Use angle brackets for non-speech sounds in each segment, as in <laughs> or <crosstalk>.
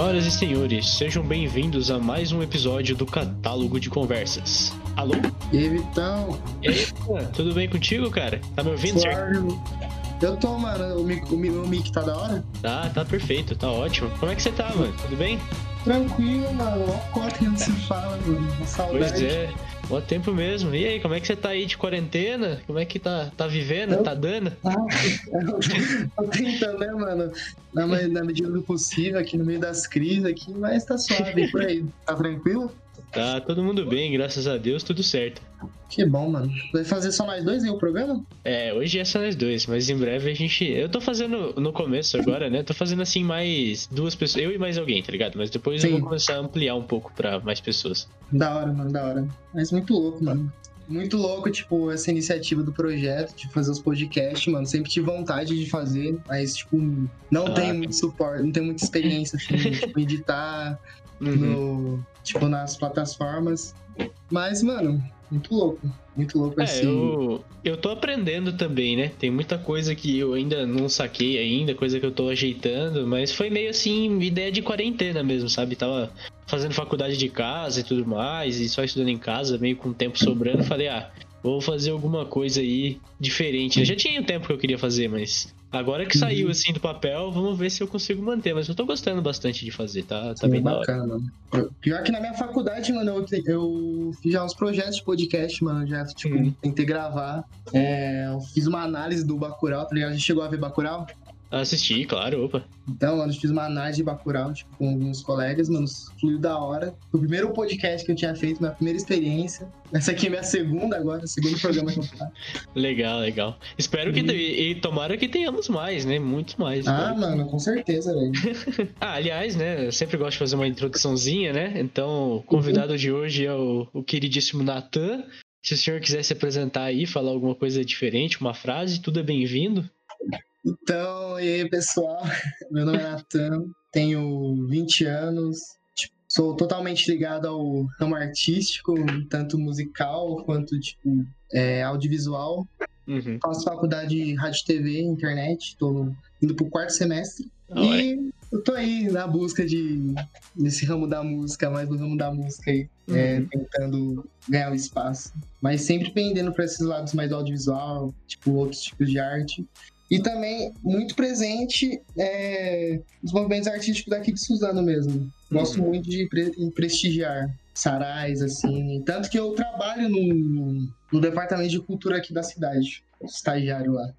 Senhoras e senhores, sejam bem-vindos a mais um episódio do Catálogo de Conversas. Alô? E aí, Vitão? E aí, tudo bem contigo, cara? Tá me ouvindo, certo? Eu tô, mano. O, mic, o meu mic tá da hora? Tá, tá perfeito, tá ótimo. Como é que você tá, mano? Tudo bem? Tranquilo, mano. Ó, quanto que não se fala, mano. Saudade. Pois é. Bom tempo mesmo. E aí, como é que você tá aí de quarentena? Como é que tá, tá vivendo? Eu... Tá dando? Ah, <laughs> tô tentando, né, mano? Na, na medida do possível, aqui no meio das crises aqui, mas tá suave por aí. Tá tranquilo? Tá todo mundo bem, graças a Deus, tudo certo. Que bom, mano. Vai fazer só nós dois aí o programa? É, hoje é só nós dois, mas em breve a gente. Eu tô fazendo no começo agora, né? Tô fazendo assim mais duas pessoas, eu e mais alguém, tá ligado? Mas depois Sim. eu vou começar a ampliar um pouco pra mais pessoas. Da hora, mano, da hora. Mas muito louco, mano. Muito louco, tipo, essa iniciativa do projeto, de fazer os podcasts, mano. Sempre tive vontade de fazer, mas, tipo, não ah, tem muito suporte, não tem muita experiência, assim, tipo, <laughs> editar uhum. no, tipo, nas plataformas. Mas, mano, muito louco. Muito louco é, assim. Eu, eu tô aprendendo também, né? Tem muita coisa que eu ainda não saquei ainda, coisa que eu tô ajeitando, mas foi meio assim, ideia de quarentena mesmo, sabe? Tava fazendo faculdade de casa e tudo mais, e só estudando em casa, meio com tempo sobrando, falei, ah, vou fazer alguma coisa aí diferente. Eu já tinha o tempo que eu queria fazer, mas agora que saiu uhum. assim do papel, vamos ver se eu consigo manter. Mas eu tô gostando bastante de fazer, tá, tá Sim, bem bacana. Pior que na minha faculdade, mano, eu, eu fiz já uns projetos de podcast, mano, já, tipo, uhum. tentei gravar. É, eu fiz uma análise do Bacurau, tá ligado? A gente chegou a ver Bacurau? Assisti, claro, opa. Então, mano, fiz uma análise de Bacurau, tipo, com alguns colegas, mano, fluiu da hora. Foi o primeiro podcast que eu tinha feito, minha primeira experiência. Essa aqui é minha segunda agora, segundo programa que eu faço. <laughs> Legal, legal. Espero que, e, e tomara que tenhamos mais, né? Muitos mais. Ah, mano, com certeza, velho. <laughs> ah, aliás, né, eu sempre gosto de fazer uma introduçãozinha, né? Então, o convidado uhum. de hoje é o, o queridíssimo Natan. Se o senhor quiser se apresentar aí, falar alguma coisa diferente, uma frase, tudo é bem-vindo. Então, e aí, pessoal? <laughs> Meu nome é Natan, tenho 20 anos, tipo, sou totalmente ligado ao ramo artístico, tanto musical quanto tipo, é, audiovisual. Uhum. Faço faculdade de rádio, TV, internet, estou indo pro quarto semestre. e eu tô aí na busca de desse ramo da música, mais do ramo da música aí, é, uhum. é, tentando ganhar o espaço. Mas sempre pendendo para esses lados mais do audiovisual, tipo outros tipos de arte. E também muito presente é, nos movimentos artísticos daqui de Suzano mesmo. Gosto uhum. muito de pre prestigiar sarais, assim. Tanto que eu trabalho no, no departamento de cultura aqui da cidade, estagiário lá.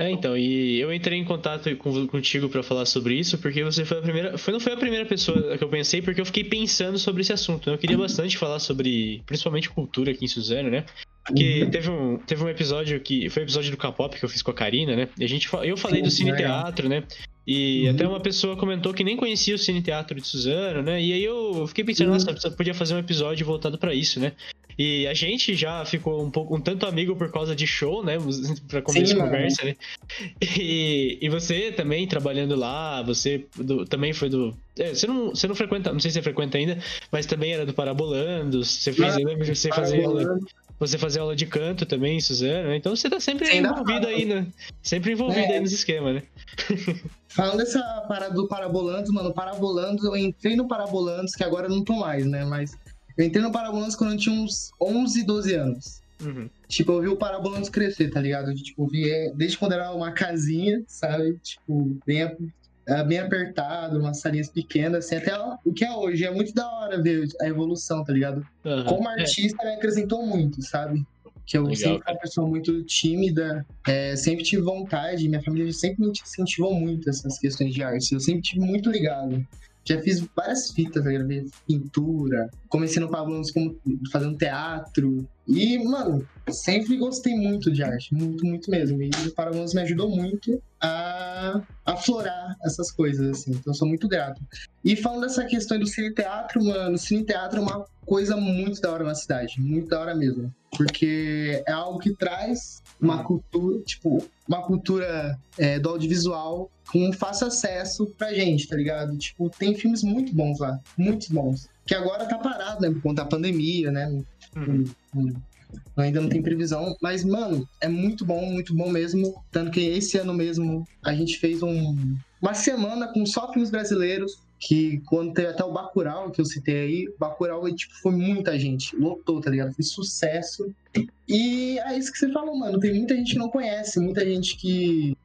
É, então, e eu entrei em contato com, contigo para falar sobre isso, porque você foi a primeira. Foi, não foi a primeira pessoa que eu pensei, porque eu fiquei pensando sobre esse assunto. Né? Eu queria bastante falar sobre, principalmente cultura aqui em Suzano, né? Porque uhum. teve um, teve um episódio que. Foi o episódio do K-pop que eu fiz com a Karina, né? E a gente, eu falei do Cine Teatro, né? E uhum. até uma pessoa comentou que nem conhecia o Cine Teatro de Suzano, né? E aí eu fiquei pensando, uhum. nossa, podia fazer um episódio voltado para isso, né? E a gente já ficou um pouco um tanto amigo por causa de show, né? <laughs> Pra começar a conversa, né? E, e você também trabalhando lá, você do, também foi do. É, você, não, você não frequenta, não sei se você frequenta ainda, mas também era do Parabolando. Você fez, ah, que você fazia você fazia aula de canto também, Suzano, né? Então você tá sempre Sim, envolvido aí, né? Sempre envolvido é. aí nesse esquema, né? <laughs> Falando dessa parada do Parabolandos, mano, Parabolandos, eu entrei no Parabolandos, que agora eu não tô mais, né? Mas eu entrei no Parabolandos quando eu tinha uns 11, 12 anos. Uhum. Tipo, eu vi o Parabolandos crescer, tá ligado? Tipo, eu vi é, desde quando era uma casinha, sabe? Tipo, bem é bem apertado, umas salinhas pequenas, assim, até o que é hoje. É muito da hora ver a evolução, tá ligado? Uhum. Como artista, me acrescentou muito, sabe? Que eu Legal, sempre fui uma pessoa muito tímida, é, sempre tive vontade, minha família sempre me incentivou muito essas questões de arte. Eu sempre tive muito ligado. Já fiz várias fitas, tá pintura. Comecei no Pablo como fazendo teatro. E, mano, sempre gostei muito de arte. Muito, muito mesmo. E o Paralamas me ajudou muito a aflorar essas coisas, assim. Então, sou muito grato. E falando dessa questão do cine teatro, mano, cine teatro é uma coisa muito da hora na cidade. Muito da hora mesmo. Porque é algo que traz uma cultura, tipo, uma cultura é, do audiovisual com fácil acesso pra gente, tá ligado? Tipo, tem filmes muito bons lá, muito bons. Que agora tá parado, né, por conta da pandemia, né? Uhum. Ainda não tem previsão, mas, mano, é muito bom, muito bom mesmo. Tanto que esse ano mesmo a gente fez um, uma semana com só filmes brasileiros que quando teve até o Bacurau, que eu citei aí, Bacurau tipo, foi muita gente, lotou, tá ligado? Foi sucesso. E é isso que você falou, mano. Tem muita gente que não conhece, muita gente que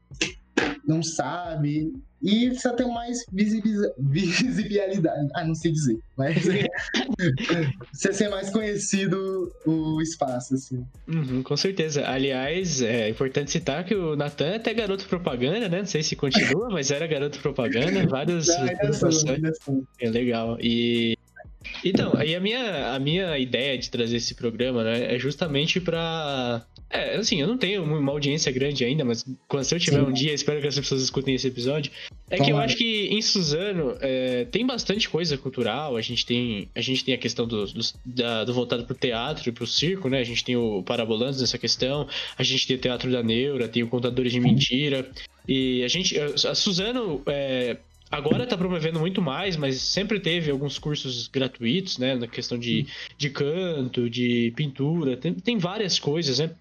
não sabe. E precisa ter mais visibilidade. Ah, não sei dizer. Mas <laughs> precisa ser mais conhecido o espaço, assim. Uhum, com certeza. Aliás, é importante citar que o Natan é até garoto propaganda, né? Não sei se continua, mas era garoto propaganda. Vários. <laughs> Não. É legal. E então, aí a minha, a minha ideia de trazer esse programa, né, é justamente para é, assim, eu não tenho uma audiência grande ainda, mas quando se eu tiver Sim. um dia, espero que as pessoas escutem esse episódio. É que eu acho que em Suzano é, tem bastante coisa cultural. A gente tem a, gente tem a questão do, do, da, do voltado pro teatro e pro circo, né? A gente tem o Parabolantes nessa questão. A gente tem o Teatro da Neura, tem o Contadores de Mentira. E a gente. A Suzano. É, Agora está promovendo muito mais, mas sempre teve alguns cursos gratuitos, né? Na questão de, de canto, de pintura, tem, tem várias coisas, né?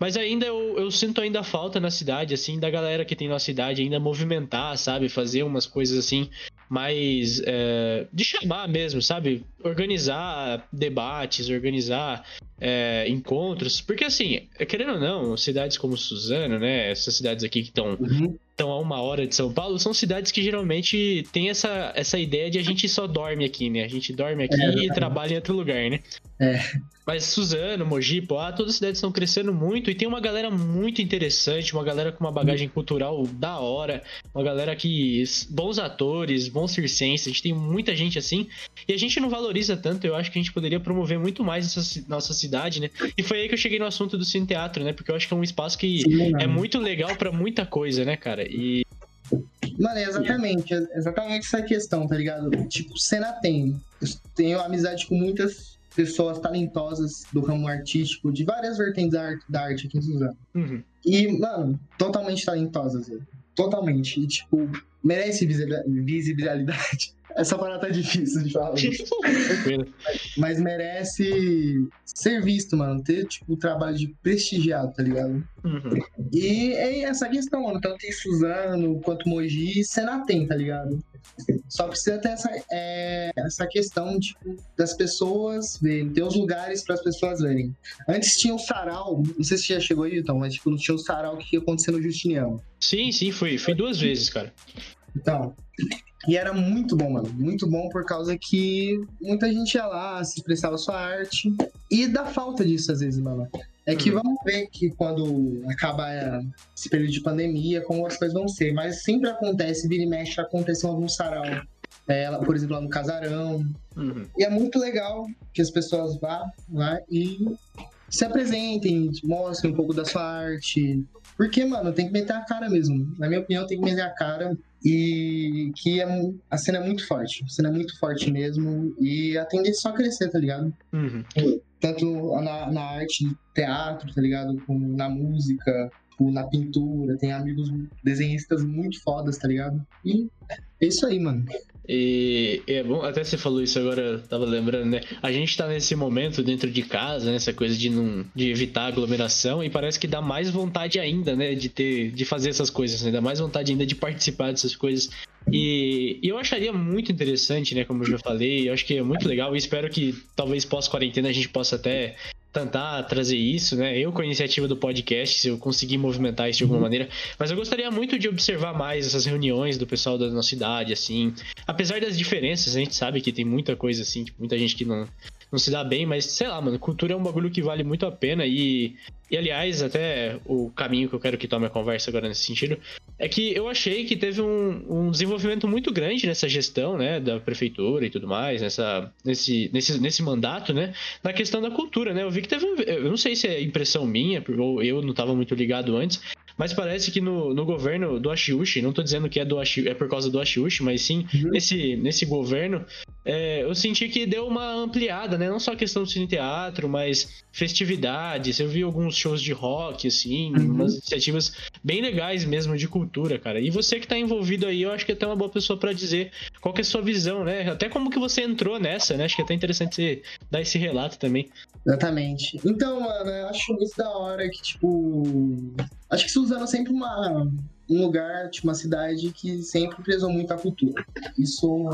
Mas ainda eu, eu sinto ainda falta na cidade, assim, da galera que tem na cidade ainda movimentar, sabe? Fazer umas coisas assim, mais é, de chamar mesmo, sabe? Organizar debates, organizar é, encontros. Porque, assim, querendo ou não, cidades como Suzano, né? Essas cidades aqui que estão uhum estão a uma hora de São Paulo, são cidades que geralmente tem essa, essa ideia de a gente só dorme aqui, né? A gente dorme aqui é, e trabalha em outro lugar, né? É. Mas Suzano, Mogi, Poá, todas as cidades estão crescendo muito e tem uma galera muito interessante, uma galera com uma bagagem cultural da hora, uma galera que. bons atores, bons circenses, a gente tem muita gente assim. E a gente não valoriza tanto, eu acho que a gente poderia promover muito mais essa nossa cidade, né? E foi aí que eu cheguei no assunto do Cine Teatro, né? Porque eu acho que é um espaço que Sim, é muito legal para muita coisa, né, cara? E Mano, é exatamente, exatamente essa questão, tá ligado? Tipo, cena tem. Eu tenho amizade com muitas pessoas talentosas do ramo artístico, de várias vertentes da arte, da arte aqui em Suzano. Uhum. E, mano, totalmente talentosas, velho. Totalmente. E, tipo, merece visibilidade. Essa parada tá difícil de falar. <laughs> Mas merece ser visto, mano. Ter, tipo, o trabalho de prestigiado, tá ligado? Uhum. E é essa questão, mano. Tanto em Suzano quanto Mogi, cena tem, tá ligado? Só precisa ter essa, é, essa questão tipo, das pessoas verem, ter os lugares para as pessoas verem. Antes tinha o sarau, não sei se já chegou aí, então, mas tipo, não tinha o sarau que ia acontecer no Justiniano. Sim, sim, fui, fui duas vezes, cara. Então, e era muito bom, mano. Muito bom por causa que muita gente ia lá, se expressava sua arte. E dá falta disso às vezes, mano. É que uhum. vamos ver que quando acabar esse período de pandemia, como as coisas vão ser. Mas sempre acontece, vira e mexe, acontece em algum sarau. É, por exemplo, lá no Casarão. Uhum. E é muito legal que as pessoas vá lá e se apresentem, mostrem um pouco da sua arte. Porque, mano, tem que meter a cara mesmo. Na minha opinião, tem que meter a cara. E que é, a cena é muito forte. A cena é muito forte mesmo. E a tendência é só crescer, tá ligado? Uhum. Tanto na, na arte, teatro, tá ligado? Como na música, na pintura. Tem amigos desenhistas muito fodas, tá ligado? E é isso aí, mano. E é bom, até você falou isso agora, eu tava lembrando, né? A gente tá nesse momento dentro de casa, né? essa coisa de não de evitar aglomeração, e parece que dá mais vontade ainda, né? De ter, de fazer essas coisas, né? Dá mais vontade ainda de participar dessas coisas. E, e eu acharia muito interessante, né? Como eu já falei, eu acho que é muito legal e espero que talvez pós-quarentena a gente possa até tentar trazer isso, né? Eu com a iniciativa do podcast, se eu conseguir movimentar isso de alguma uhum. maneira, mas eu gostaria muito de observar mais essas reuniões do pessoal da nossa cidade, assim. Apesar das diferenças, a gente sabe que tem muita coisa assim, tipo, muita gente que não não se dá bem, mas sei lá, mano, cultura é um bagulho que vale muito a pena e, e aliás, até o caminho que eu quero que tome a conversa agora nesse sentido, é que eu achei que teve um, um desenvolvimento muito grande nessa gestão, né, da prefeitura e tudo mais, nessa, nesse, nesse, nesse mandato, né, na questão da cultura, né, eu vi que teve, eu não sei se é impressão minha, ou eu não estava muito ligado antes, mas parece que no, no governo do Ashiushi, não estou dizendo que é, do Ashi, é por causa do Ashiushi, mas sim uhum. nesse, nesse governo, é, eu senti que deu uma ampliada, né? Não só a questão do cine teatro, mas festividades. Eu vi alguns shows de rock, assim, uhum. umas iniciativas bem legais mesmo de cultura, cara. E você que está envolvido aí, eu acho que é até uma boa pessoa para dizer qual que é a sua visão, né? Até como que você entrou nessa, né? Acho que é até interessante você dar esse relato também. Exatamente. Então, mano, eu acho muito da hora que, tipo. Acho que Suzano é sempre uma, um lugar, tipo, uma cidade que sempre prezou muito a cultura. Isso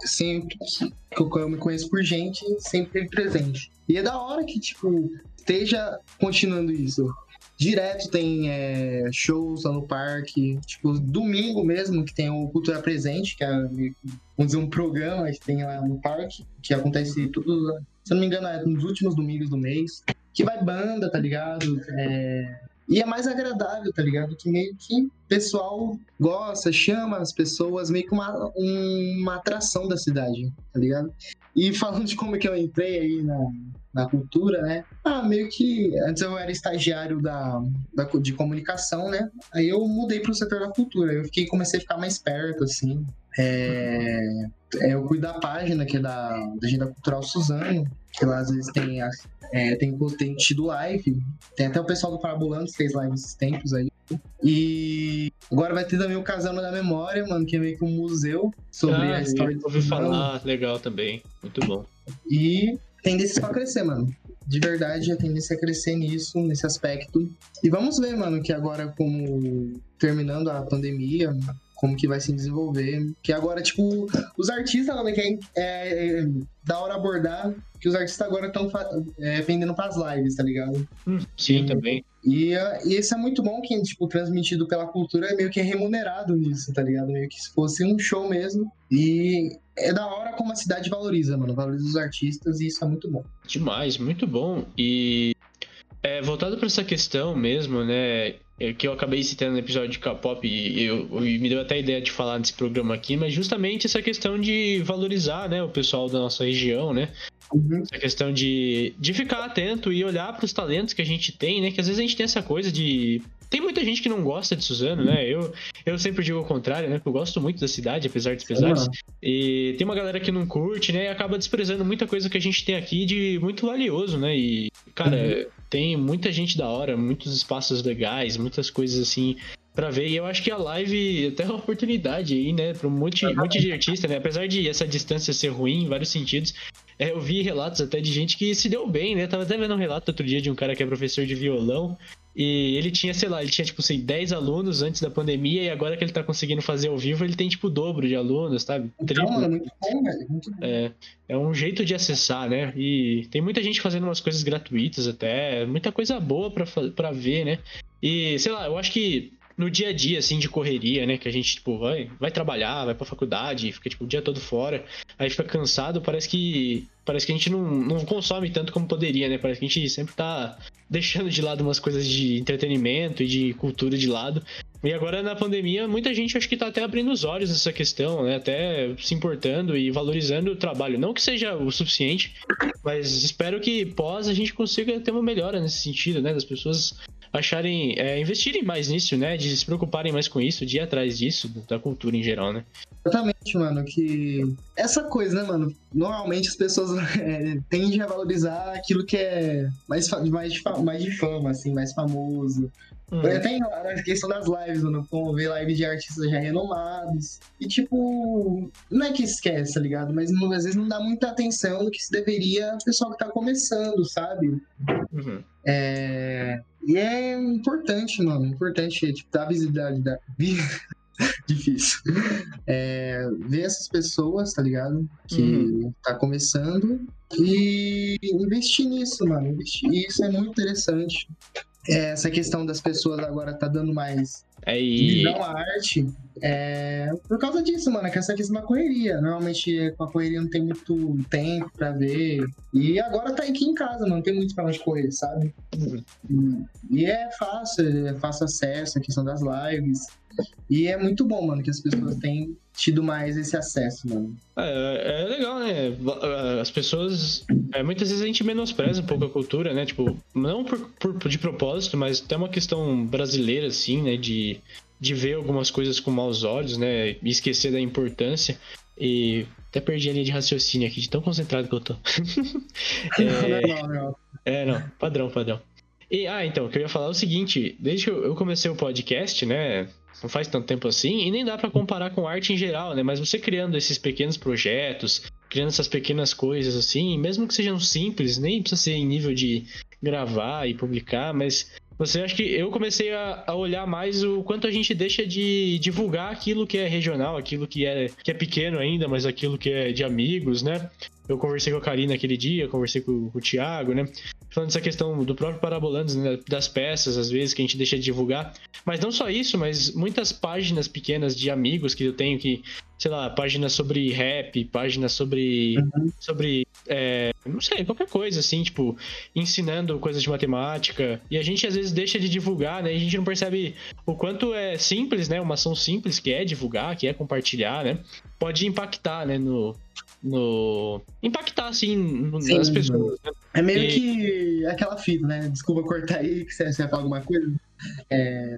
sempre que eu me conheço por gente, sempre presente. E é da hora que, tipo, esteja continuando isso. Direto tem é, shows lá no parque, tipo, domingo mesmo, que tem o Cultura Presente, que é, vamos dizer, um programa que tem lá no parque, que acontece tudo, se eu não me engano, é nos últimos domingos do mês. Que vai banda, tá ligado? É, e é mais agradável, tá ligado? Que meio que o pessoal gosta, chama as pessoas, meio que uma, uma atração da cidade, tá ligado? E falando de como é que eu entrei aí na, na cultura, né? Ah, meio que antes eu era estagiário da, da de comunicação, né? Aí eu mudei para o setor da cultura. Eu fiquei comecei a ficar mais perto, assim. É, é, eu cuido da página que é da, da Agenda Cultural Suzano, que lá às vezes tem, é, tem, tem tido live. Tem até o pessoal do Parabulando que fez live esses tempos aí. E agora vai ter também o Casano da Memória, mano, que é meio que um museu sobre ah, a história do ouvi falar, legal também. Muito bom. E tendência pra crescer, mano. De verdade, a tendência é crescer nisso, nesse aspecto. E vamos ver, mano, que agora, como terminando a pandemia, como que vai se desenvolver. Que agora, tipo, os artistas, mano, que é, é, é da hora abordar que os artistas agora estão é, vendendo pras lives, tá ligado? Hum, sim, também. E, e isso é muito bom que, tipo, transmitido pela cultura é meio que remunerado nisso, tá ligado? Meio que se fosse um show mesmo. E é da hora como a cidade valoriza, mano. Valoriza os artistas e isso é muito bom. Demais, muito bom. E é, voltado para essa questão mesmo, né? É, que eu acabei citando no episódio de K-pop e, e me deu até a ideia de falar nesse programa aqui, mas justamente essa questão de valorizar, né, o pessoal da nossa região, né? Uhum. Essa questão de, de ficar atento e olhar para os talentos que a gente tem, né? Que às vezes a gente tem essa coisa de tem muita gente que não gosta de Suzano, né? Eu, eu sempre digo o contrário, né? Porque eu gosto muito da cidade, apesar dos pesares. Uhum. E tem uma galera que não curte, né? E acaba desprezando muita coisa que a gente tem aqui de muito valioso, né? E, cara, uhum. tem muita gente da hora, muitos espaços legais, muitas coisas assim para ver. E eu acho que a live até é uma oportunidade aí, né, para um monte, um monte de artista, né? Apesar de essa distância ser ruim em vários sentidos, eu vi relatos até de gente que se deu bem, né? Tava até vendo um relato outro dia de um cara que é professor de violão e ele tinha, sei lá, ele tinha, tipo assim, 10 alunos antes da pandemia e agora que ele tá conseguindo fazer ao vivo, ele tem, tipo, o dobro de alunos, sabe? Então, é muito bom, velho. Muito bom. É, é um jeito de acessar, né? E tem muita gente fazendo umas coisas gratuitas até, muita coisa boa pra, pra ver, né? E, sei lá, eu acho que no dia a dia, assim, de correria, né? Que a gente, tipo, vai, vai trabalhar, vai pra faculdade, fica, tipo, o dia todo fora, aí fica cansado, parece que. Parece que a gente não, não consome tanto como poderia, né? Parece que a gente sempre tá deixando de lado umas coisas de entretenimento e de cultura de lado. E agora na pandemia, muita gente acho que tá até abrindo os olhos nessa questão, né? Até se importando e valorizando o trabalho. Não que seja o suficiente, mas espero que pós a gente consiga ter uma melhora nesse sentido, né? Das pessoas acharem, é, investirem mais nisso, né? De se preocuparem mais com isso, de ir atrás disso, da cultura em geral, né? Exatamente, mano, que essa coisa, né, mano? Normalmente as pessoas <laughs> é, tendem a valorizar aquilo que é mais, mais, mais de fama, assim, mais famoso. Hum. Tem a questão das lives, mano, como ver live de artistas já renomados. E, tipo, não é que esquece, tá ligado? Mas às vezes não dá muita atenção no que se deveria o pessoal que tá começando, sabe? Uhum. É... E é importante, mano, importante, tipo, dar visibilidade, dar... <laughs> difícil. É, ver essas pessoas, tá ligado? Que uhum. tá começando e investir nisso, mano. Investir. Isso é muito interessante. É, essa questão das pessoas agora tá dando mais é, e... visão à arte é por causa disso, mano, que essa questão da correria. Normalmente com a correria não tem muito tempo pra ver. E agora tá aqui em casa, mano, não tem muito pra onde correr, sabe? Uhum. E é fácil, é fácil acesso, a questão das lives. E é muito bom, mano, que as pessoas têm tido mais esse acesso, mano. É, é legal, né? As pessoas. É, muitas vezes a gente menospreza um pouco a cultura, né? Tipo, não por, por, de propósito, mas até uma questão brasileira, assim, né? De, de ver algumas coisas com maus olhos, né? E esquecer da importância. E até perdi a linha de raciocínio aqui, de tão concentrado que eu tô. <laughs> é, não, não. é, não, padrão, padrão. E, ah, então, o que eu ia falar é o seguinte: desde que eu comecei o podcast, né? Não faz tanto tempo assim, e nem dá para comparar com arte em geral, né? Mas você criando esses pequenos projetos, criando essas pequenas coisas assim, mesmo que sejam simples, nem precisa ser em nível de gravar e publicar, mas Você acha que eu comecei a, a, olhar mais o quanto a gente deixa de divulgar aquilo que é regional, aquilo que é, que é pequeno ainda, mas aquilo que é de amigos, né? Eu conversei com a Karina aquele dia, conversei com, com o Thiago, né? Falando dessa questão do próprio Parabolandos, né? das peças, às vezes, que a gente deixa de divulgar. Mas não só isso, mas muitas páginas pequenas de amigos que eu tenho que, sei lá, páginas sobre rap, páginas sobre. Uhum. sobre. É, não sei, qualquer coisa, assim, tipo, ensinando coisas de matemática. E a gente às vezes deixa de divulgar, né? E a gente não percebe o quanto é simples, né? Uma ação simples que é divulgar, que é compartilhar, né? Pode impactar, né? No, no impactar assim Sim, nas pessoas. Né? É meio e... que aquela fita, né? Desculpa cortar aí que você, vai falar alguma coisa. É,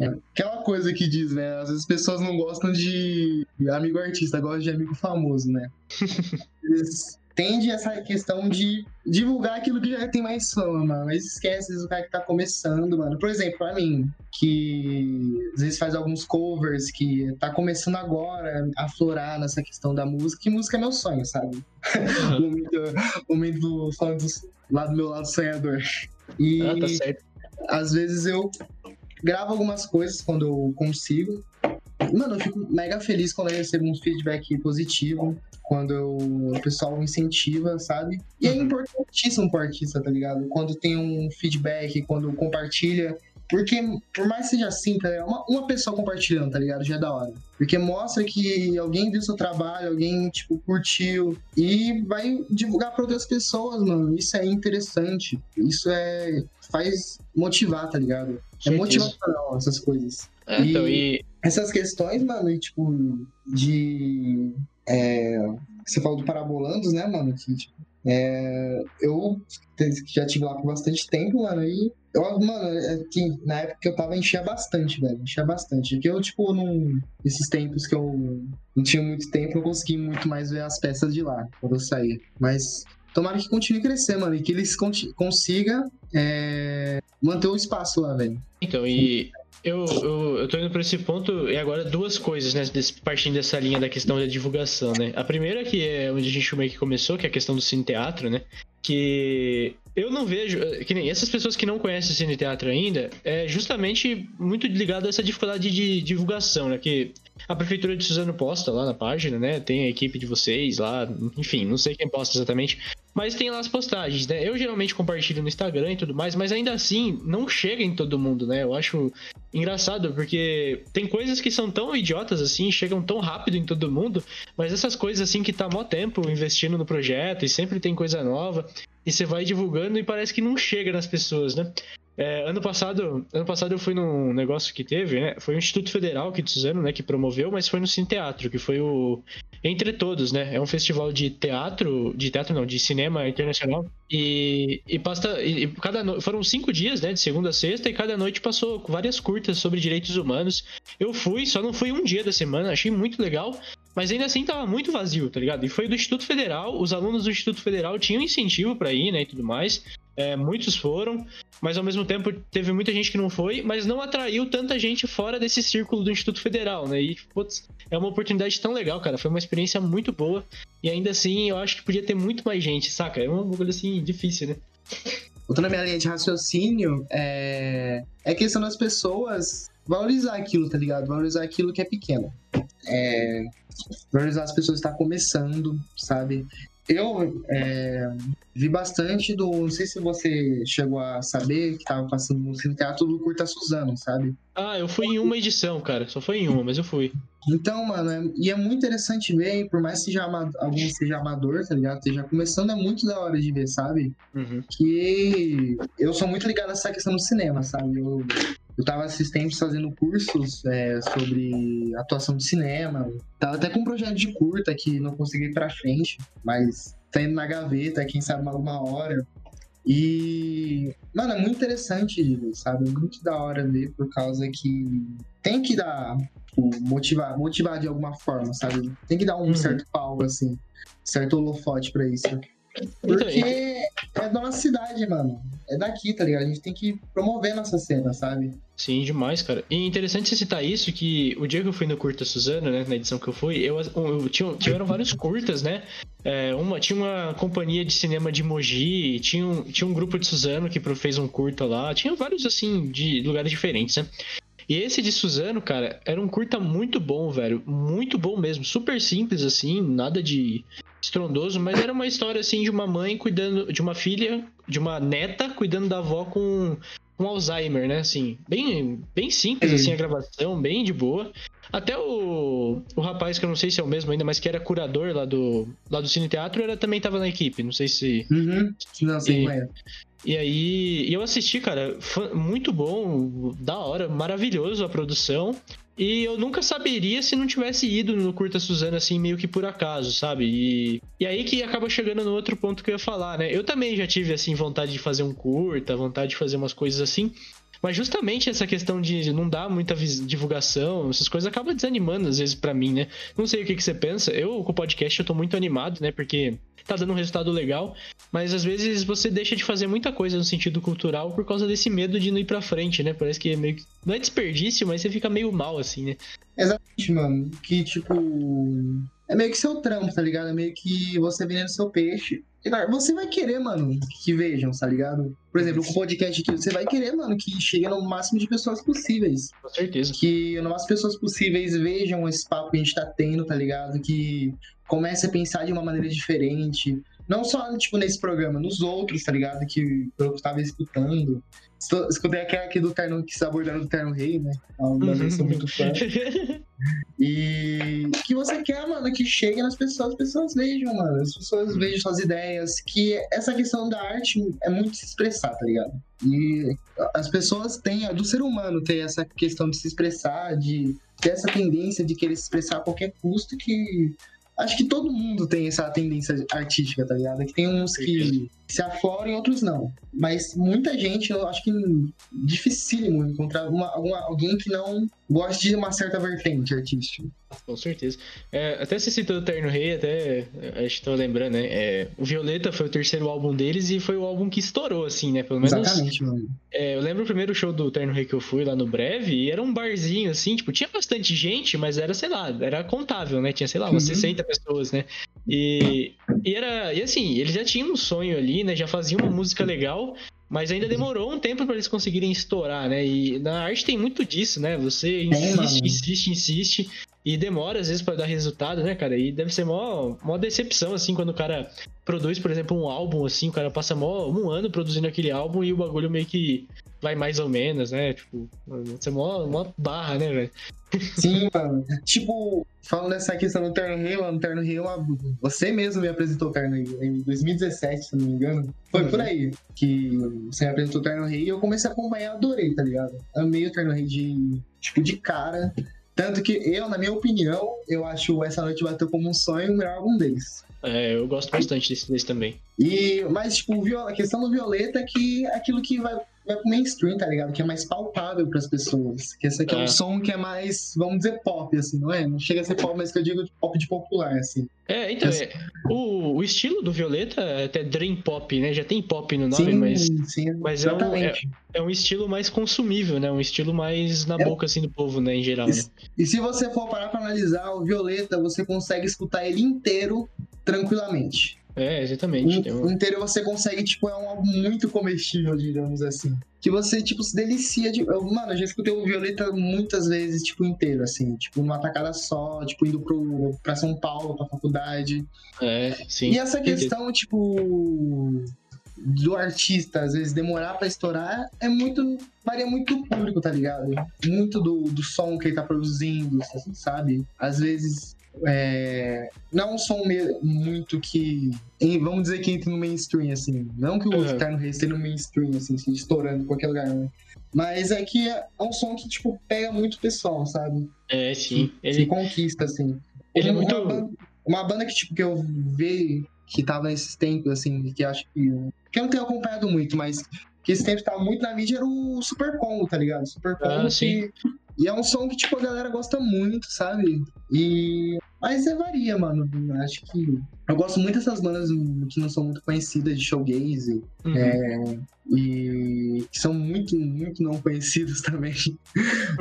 é, aquela coisa que diz, né? Às vezes as pessoas não gostam de amigo artista, gostam de amigo famoso, né? <laughs> Eles tende essa questão de divulgar aquilo que já tem mais fama, mano. Mas esquece do cara que tá começando, mano. Por exemplo, pra mim, que às vezes faz alguns covers, que tá começando agora a florar nessa questão da música, que música é meu sonho, sabe? <laughs> o momento, falando lá do meu lado sonhador. E ah, tá certo. às vezes eu gravo algumas coisas quando eu consigo. Mano, eu fico mega feliz quando eu recebo um feedback positivo quando o pessoal incentiva, sabe? E é uhum. importantíssimo pro artista, tá ligado? Quando tem um feedback, quando compartilha. Porque, por mais que seja assim, tá? Uma, uma pessoa compartilhando, tá ligado? Já é da hora. Porque mostra que alguém viu seu trabalho, alguém, tipo, curtiu. E vai divulgar para outras pessoas, mano. Isso é interessante. Isso é. faz motivar, tá ligado? É motivacional essas coisas. É, e, então, e... Essas questões, mano, e, tipo, de é, você falou do Parabolandos, né, mano? Que, tipo, é, eu já tive lá por bastante tempo, mano, e eu, mano, que na época que eu tava enchia bastante, velho. Enchia bastante. Porque eu, tipo, não. Esses tempos que eu não tinha muito tempo, eu consegui muito mais ver as peças de lá quando eu sair. Mas tomara que continue a crescer, mano, e que eles consiga é, manter o espaço lá, velho. Então, e eu, eu, eu tô indo para esse ponto e agora duas coisas, né? Partindo dessa linha da questão da divulgação, né? A primeira, que é onde a gente meio que começou, que é a questão do cine teatro, né? Que eu não vejo. Que nem essas pessoas que não conhecem cine teatro ainda, é justamente muito ligado a essa dificuldade de divulgação, né? Que a prefeitura de Suzano posta lá na página, né? Tem a equipe de vocês lá, enfim, não sei quem posta exatamente, mas tem lá as postagens, né? Eu geralmente compartilho no Instagram e tudo mais, mas ainda assim não chega em todo mundo, né? Eu acho engraçado porque tem coisas que são tão idiotas assim, chegam tão rápido em todo mundo, mas essas coisas assim que tá mó tempo investindo no projeto e sempre tem coisa nova e você vai divulgando e parece que não chega nas pessoas, né? É, ano passado, ano passado eu fui num negócio que teve, né? Foi o Instituto Federal que Suzano, né, que promoveu, mas foi no Cine Teatro, que foi o Entre Todos, né? É um festival de teatro, de teatro não, de cinema internacional. E, e passa, e, cada no... foram cinco dias, né, de segunda a sexta, e cada noite passou várias curtas sobre direitos humanos. Eu fui, só não fui um dia da semana, achei muito legal, mas ainda assim tava muito vazio, tá ligado? E foi do Instituto Federal, os alunos do Instituto Federal tinham incentivo para ir, né, e tudo mais. É, muitos foram, mas ao mesmo tempo teve muita gente que não foi, mas não atraiu tanta gente fora desse círculo do Instituto Federal, né? E, putz, é uma oportunidade tão legal, cara. Foi uma experiência muito boa. E ainda assim, eu acho que podia ter muito mais gente, saca? É uma coisa assim difícil, né? À minha linha de raciocínio, é... é questão das pessoas valorizar aquilo, tá ligado? Valorizar aquilo que é pequeno. É... Valorizar as pessoas que estão tá começando, sabe? Eu é, vi bastante do. Não sei se você chegou a saber que tava passando no Teatro do Curta Suzano, sabe? Ah, eu fui em uma edição, cara. Só foi em uma, mas eu fui. Então, mano, é, e é muito interessante ver, por mais que seja alguém seja amador, tá ligado? Esteja começando, é muito da hora de ver, sabe? Uhum. Que eu sou muito ligado a essa questão do cinema, sabe? Eu, eu tava assistente fazendo cursos é, sobre atuação de cinema. Tava até com um projeto de curta que não consegui ir pra frente, mas tá indo na gaveta, quem sabe alguma hora. E, mano, é muito interessante, sabe? É muito da hora ver, por causa que tem que dar, tipo, motivar, motivar de alguma forma, sabe? Tem que dar um uhum. certo pau, assim, certo holofote pra isso. Porque é da nossa cidade, mano. É daqui, tá ligado? A gente tem que promover nossa cena, sabe? Sim, demais, cara. E interessante você citar isso, que o dia que eu fui no Curta Suzano, né, na edição que eu fui, eu, eu, eu tinha, tiveram vários curtas, né? É, uma, tinha uma companhia de cinema de Mogi, tinha um, tinha um grupo de Suzano que fez um curta lá, tinha vários, assim, de lugares diferentes, né? E esse de Suzano, cara, era um curta muito bom, velho. Muito bom mesmo. Super simples, assim, nada de estrondoso, mas era uma história, assim, de uma mãe cuidando, de uma filha, de uma neta cuidando da avó com, com Alzheimer, né? Assim, bem, bem simples, assim, a gravação, bem de boa. Até o, o rapaz, que eu não sei se é o mesmo ainda, mas que era curador lá do, lá do Cine Teatro, era, também tava na equipe. Não sei se. Uhum. Não sei e, e aí, eu assisti, cara, muito bom, da hora, maravilhoso a produção. E eu nunca saberia se não tivesse ido no Curta Suzana, assim, meio que por acaso, sabe? E, e aí que acaba chegando no outro ponto que eu ia falar, né? Eu também já tive, assim, vontade de fazer um curta, vontade de fazer umas coisas assim. Mas justamente essa questão de não dar muita divulgação, essas coisas acaba desanimando às vezes para mim, né? Não sei o que, que você pensa. Eu, com o podcast, eu tô muito animado, né? Porque tá dando um resultado legal. Mas às vezes você deixa de fazer muita coisa no sentido cultural por causa desse medo de não ir pra frente, né? Parece que é meio. Não é desperdício, mas você fica meio mal, assim, né? Exatamente, mano. Que tipo. É meio que seu trampo, tá ligado? É meio que você vendendo seu peixe. Você vai querer, mano, que vejam, tá ligado? Por exemplo, com o podcast aqui, você vai querer, mano, que chegue no máximo de pessoas possíveis. Com certeza. Que no máximo de pessoas possíveis vejam esse papo que a gente tá tendo, tá ligado? Que comece a pensar de uma maneira diferente. Não só, tipo, nesse programa, nos outros, tá ligado? Que eu tava escutando. Escutei aquele aqui do Terno, que está abordando do Terno Rei, né? Eu sou muito fã. <laughs> E que você quer, mano, que chegue nas pessoas, as pessoas vejam, mano. As pessoas vejam suas ideias. Que essa questão da arte é muito se expressar, tá ligado? E as pessoas têm, do ser humano ter essa questão de se expressar, de ter essa tendência de querer se expressar a qualquer custo que acho que todo mundo tem essa tendência artística, tá ligado? Que tem uns que se afloram e outros não. Mas muita gente, eu acho que dificílimo encontrar uma, alguma, alguém que não goste de uma certa vertente artística. Com certeza. É, até você citou o Terno Rei, até acho que tô lembrando, né? É, o Violeta foi o terceiro álbum deles e foi o álbum que estourou, assim, né? Pelo menos. Exatamente, mano. É, eu lembro o primeiro show do Terno Rei que eu fui lá no Breve e era um barzinho, assim, tipo, tinha bastante gente, mas era, sei lá, era contável, né? Tinha, sei lá, umas uhum. 60 pessoas, né? E, e era. E assim, eles já tinham um sonho ali, né? Já faziam uma música legal. Mas ainda demorou um tempo para eles conseguirem estourar, né? E na arte tem muito disso, né? Você insiste, insiste, insiste e demora às vezes para dar resultado, né, cara? E deve ser mó, mó decepção, assim, quando o cara produz, por exemplo, um álbum, assim, o cara passa mó, um ano produzindo aquele álbum e o bagulho meio que vai mais ou menos, né? Tipo, você é mó, mó barra, né, velho? Sim, mano. Tipo, falando dessa questão do Terno Rio, mano, Terno Rio, é você mesmo me apresentou o Terno Rio em 2017, se não me engano. Foi uhum. por aí que você me apresentou o Terno Rio e eu comecei a acompanhar, adorei, tá ligado? Amei o Terno Rio de, tipo, de cara. Tanto que eu, na minha opinião, eu acho Essa Noite Bateu Como um Sonho o melhor álbum deles. É, eu gosto bastante desse, desse também. E, mas, tipo, a questão do Violeta é que é aquilo que vai vai pro mainstream, tá ligado? Que é mais palpável pras pessoas. Que esse aqui é. é um som que é mais, vamos dizer, pop, assim, não é? Não chega a ser pop, mas que eu digo pop de popular, assim. É, então, é, o, o estilo do Violeta é até Dream Pop, né? Já tem pop no nome, sim, mas, sim, mas é, um, é, é, um estilo mais consumível, né? Um estilo mais na é. boca, assim, do povo, né? Em geral. E, né? e se você for parar pra analisar o Violeta, você consegue escutar ele inteiro tranquilamente. É, exatamente. O, o inteiro você consegue, tipo, é um álbum muito comestível, digamos assim. Que você, tipo, se delicia de. Eu, mano, eu já escutei o Violeta muitas vezes, tipo, inteiro, assim, tipo, numa tacada só, tipo, indo pro, pra São Paulo, pra faculdade. É, sim. E essa questão, tipo do artista, às vezes, demorar para estourar, é muito. varia muito do público, tá ligado? Muito do, do som que ele tá produzindo, sabe? Às vezes é, não é um som muito que. Vamos dizer que entra no mainstream, assim. Não que o uhum. Terno Reis esteja no mainstream, assim, estourando em qualquer lugar, né? Mas é que é um som que, tipo, pega muito pessoal, sabe? É, sim. Ele... que conquista, assim. Ele é uma, é muito. Uma banda, uma banda que, tipo, que eu vi que tava nesses tempos, assim, que acho que. Que eu não tenho acompanhado muito, mas que esse tempo tava muito na mídia era o Super Combo, tá ligado? Super Combo ah, que, e é um som que, tipo, a galera gosta muito, sabe? E. Mas é varia, mano. Acho que. Eu gosto muito dessas bandas que não são muito conhecidas de showgaze. Uhum. É... E que são muito, muito não conhecidas <laughs> também.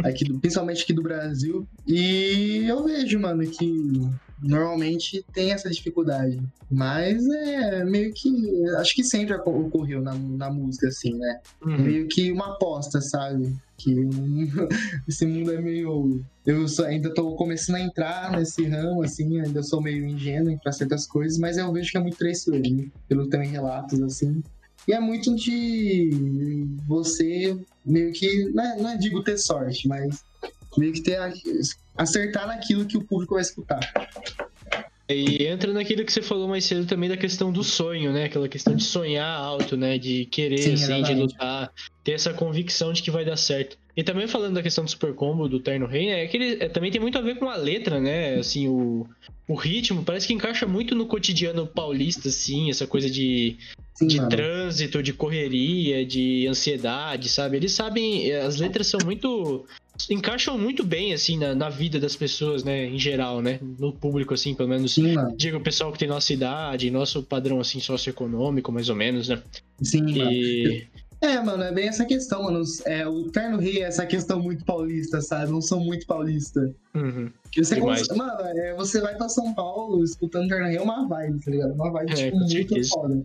aqui do... Principalmente aqui do Brasil. E eu vejo, mano, que normalmente tem essa dificuldade. Mas é meio que. Acho que sempre ocorreu na, na música, assim, né? Uhum. Meio que uma aposta, sabe? Que <laughs> esse mundo é meio. Eu só, ainda tô começando a entrar nesse ramo, assim, ainda sou meio ingênuo para certas coisas, mas eu vejo que é muito traiçoeiro, né? pelo também relatos, assim. E é muito de você meio que, não, é, não é digo ter sorte, mas meio que ter acertar naquilo que o público vai escutar. E entra naquilo que você falou mais cedo também da questão do sonho, né? Aquela questão de sonhar alto, né? De querer, Sim, assim, de lutar, ter essa convicção de que vai dar certo. E também falando da questão do Super Combo, do Terno Rei, né? É que ele é, também tem muito a ver com a letra, né? Assim, o, o ritmo parece que encaixa muito no cotidiano paulista, assim, essa coisa de, Sim, de trânsito, de correria, de ansiedade, sabe? Eles sabem, as letras são muito encaixam muito bem, assim, na, na, vida das pessoas, né, em geral, né, no público, assim, pelo menos, Sim, digo, o pessoal que tem nossa idade, nosso padrão, assim, socioeconômico, mais ou menos, né. Sim, e... É, mano, é bem essa questão, mano. É, o Terno Rei é essa questão muito paulista, sabe? Não sou muito paulista. Uhum. Você cons... Mano, é, você vai pra São Paulo escutando Terno Rei é uma vibe, tá ligado? Uma vibe, é, tipo, muito certeza. foda.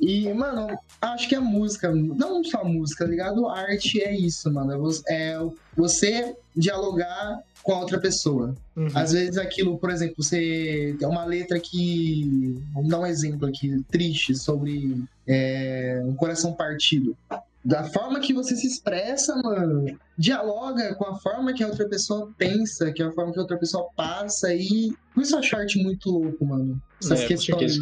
E, mano, acho que a música, não só a música, tá ligado? A arte é isso, mano. É você é dialogar com a outra pessoa. Uhum. Às vezes aquilo, por exemplo, você tem uma letra que. Vamos dar um exemplo aqui, triste, sobre é, um coração partido. Da forma que você se expressa, mano, dialoga com a forma que a outra pessoa pensa, que é a forma que a outra pessoa passa, e por isso eu acho arte muito louco, mano. Essas é, questões.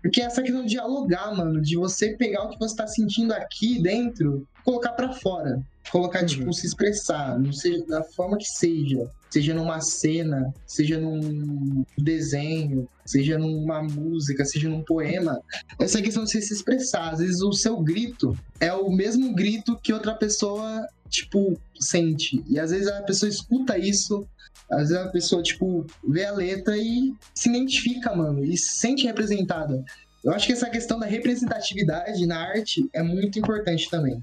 Porque essa questão de dialogar, mano, de você pegar o que você tá sentindo aqui dentro, colocar para fora. Colocar, uhum. tipo, se expressar, não seja da forma que seja. Seja numa cena, seja num desenho, seja numa música, seja num poema. Essa questão de você se expressar. Às vezes o seu grito é o mesmo grito que outra pessoa, tipo, sente. E às vezes a pessoa escuta isso às vezes a pessoa, tipo, vê a letra e se identifica, mano, e se sente representada. Eu acho que essa questão da representatividade na arte é muito importante também.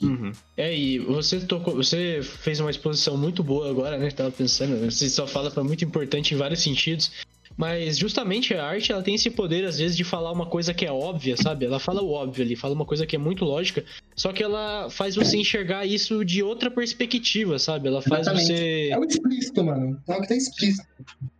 Uhum. É, e você tocou, você fez uma exposição muito boa agora, né? Tava pensando, você só fala foi muito importante em vários sentidos. Mas justamente a arte, ela tem esse poder, às vezes, de falar uma coisa que é óbvia, sabe? Ela fala o óbvio ali, fala uma coisa que é muito lógica, só que ela faz você enxergar isso de outra perspectiva, sabe? Ela faz Exatamente. você. É o explícito, mano. É o que tá explícito.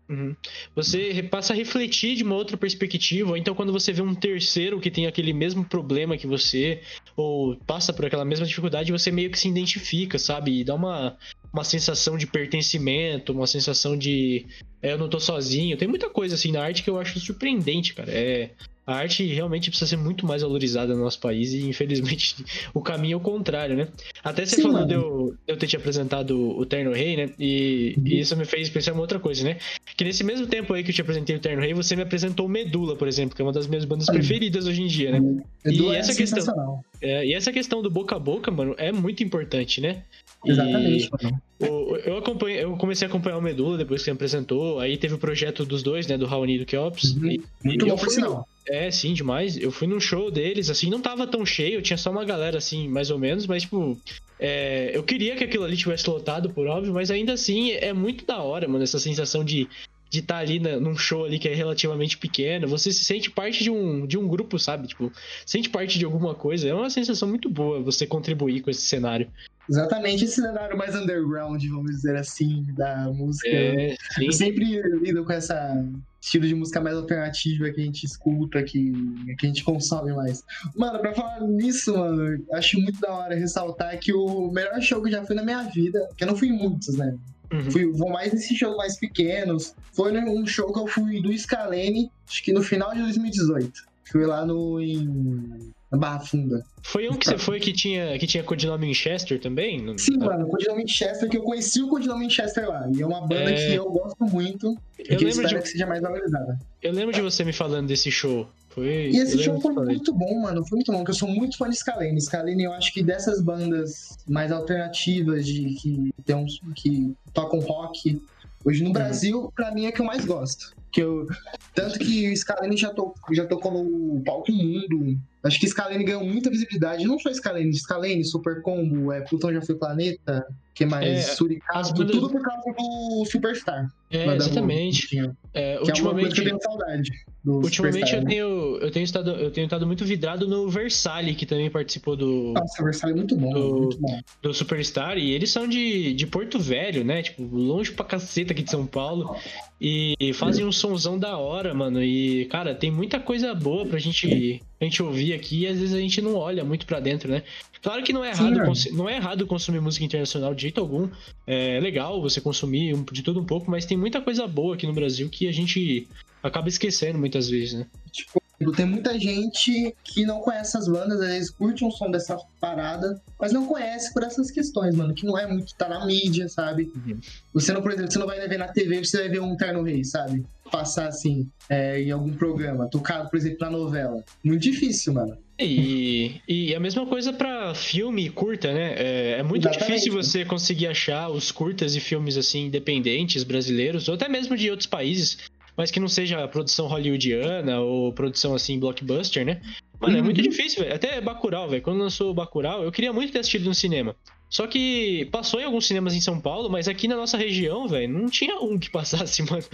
Uhum. Você passa a refletir de uma outra perspectiva, ou então quando você vê um terceiro que tem aquele mesmo problema que você, ou passa por aquela mesma dificuldade, você meio que se identifica, sabe? E dá uma, uma sensação de pertencimento, uma sensação de é, eu não tô sozinho. Tem muita coisa assim na arte que eu acho surpreendente, cara. É, a arte realmente precisa ser muito mais valorizada no nosso país e infelizmente <laughs> o caminho é o contrário, né? Até você Sim, falou de eu, eu, ter te apresentado o Terno Rei, né? E, uhum. e, isso me fez pensar em uma outra coisa, né? Que nesse mesmo tempo aí que eu te apresentei o Terno Rei, você me apresentou Medula, por exemplo, que é uma das minhas bandas uhum. preferidas hoje em dia, né? Uhum. E essa é questão é, e essa questão do boca a boca, mano, é muito importante, né? Exatamente, mano. eu, acompanhei, eu comecei a acompanhar o Medula depois que você apresentou. Aí teve o projeto dos dois, né? Do Raoni e do Keops. Uhum. E, muito e bom, por sinal. É, sim, demais. Eu fui num show deles, assim, não tava tão cheio, tinha só uma galera, assim, mais ou menos, mas, tipo, é, eu queria que aquilo ali tivesse lotado, por óbvio, mas ainda assim é muito da hora, mano, essa sensação de de estar tá ali na, num show ali que é relativamente pequeno, você se sente parte de um, de um grupo, sabe? Tipo, sente parte de alguma coisa. É uma sensação muito boa você contribuir com esse cenário. Exatamente, esse cenário mais underground, vamos dizer assim, da música. É, eu sempre lido com essa estilo de música mais alternativa que a gente escuta, que, que a gente consome mais. Mano, pra falar nisso, mano, acho muito da hora ressaltar que o melhor show que eu já fui na minha vida, que eu não fui em muitos, né? Uhum. Fui, vou mais nesses shows mais pequenos. Foi um show que eu fui do Scalene, acho que no final de 2018. Fui lá no. Em, na Barra Funda. Foi um que você foi que tinha, que tinha codinome Winchester também? Sim, mano, codinome Winchester, que eu conheci o codinome Winchester lá. E é uma banda é... que eu gosto muito eu lembro de... que seja mais valorizada. Eu lembro de você me falando desse show. Foi... E esse show foi muito bom, mano. Foi muito bom, porque eu sou muito fã de Scalene. Scalene, eu acho que dessas bandas mais alternativas, de que, tem uns, que tocam rock, hoje no uhum. Brasil, pra mim é que eu mais gosto. Que eu, tanto que o Scalene já, to, já tocou no palco mundo. Acho que Scalene ganhou muita visibilidade. Não só Scalene, Scalene, Super Combo, é, Plutão já foi planeta, que mais? É, Suricato, bandas... tudo por causa do Superstar. É, exatamente. É, que ultimamente, é uma coisa que eu tenho saudade. Ultimamente eu tenho, eu, tenho estado, eu tenho estado muito vidrado no Versalhe, que também participou do. Nossa, o Versalhe é muito bom, do, muito bom. Do Superstar. E eles são de, de Porto Velho, né? Tipo, longe pra caceta aqui de São Paulo. E, e fazem um sonzão da hora, mano. E, cara, tem muita coisa boa pra gente, a gente ouvir aqui e às vezes a gente não olha muito pra dentro, né? Claro que não é errado, Sim, não é errado consumir música internacional de jeito algum. É legal você consumir de tudo um pouco, mas tem muita coisa boa aqui no Brasil que a gente acaba esquecendo muitas vezes, né? Tipo, tem muita gente que não conhece as bandas, às vezes curte um som dessa parada, mas não conhece por essas questões, mano, que não é muito, tá na mídia, sabe? Uhum. Você não, por exemplo, você não vai ver na TV, você vai ver um Terno Rei, sabe? Passar assim, é, em algum programa, tocado, por exemplo, na novela. Muito difícil, mano. E, e a mesma coisa para filme curta, né? É, é muito Exatamente. difícil você conseguir achar os curtas e filmes assim independentes brasileiros, ou até mesmo de outros países, mas que não seja produção hollywoodiana ou produção assim blockbuster, né? Mano, uhum. é muito uhum. difícil, velho. Até Bacurau, velho. Quando lançou Bacurau, eu queria muito ter assistido no cinema. Só que passou em alguns cinemas em São Paulo, mas aqui na nossa região, velho, não tinha um que passasse, <laughs> mano.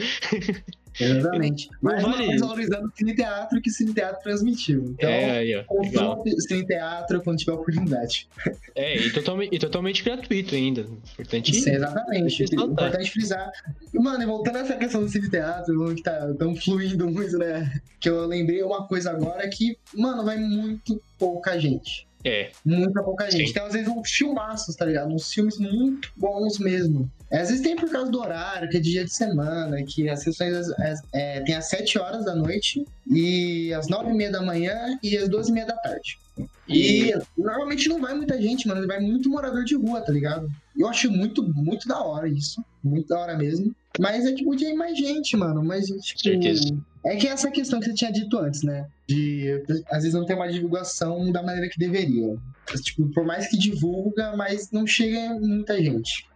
Exatamente. Mas vale... mais valorizando o Cine Teatro que o Cine Teatro transmitiu. Então, é, aí, ó, o Cine Teatro quando tiver oportunidade. <laughs> É, e totalmente, e totalmente gratuito ainda. Importante. Sim, exatamente. Importante frisar. E, mano, voltando a essa questão do Cine Teatro, que tá tão fluindo muito, né? Que eu lembrei uma coisa agora que, mano, vai muito pouca gente. É. Muita pouca gente. Sim. Tem, às vezes, uns filmaços, tá ligado? Uns filmes muito bons mesmo. É, às vezes tem por causa do horário, que é dia de semana, que as sessões é, é, tem às 7 horas da noite, e às 9 e meia da manhã e às 12 e meia da tarde. E, e normalmente não vai muita gente, mano. Vai muito morador de rua, tá ligado? Eu acho muito, muito da hora isso. Muito da hora mesmo. Mas é que podia ir mais gente, mano. Mas, tipo. Certeza. É que é essa questão que você tinha dito antes, né? De às vezes não ter uma divulgação da maneira que deveria. Tipo, por mais que divulga, mas não chega muita gente.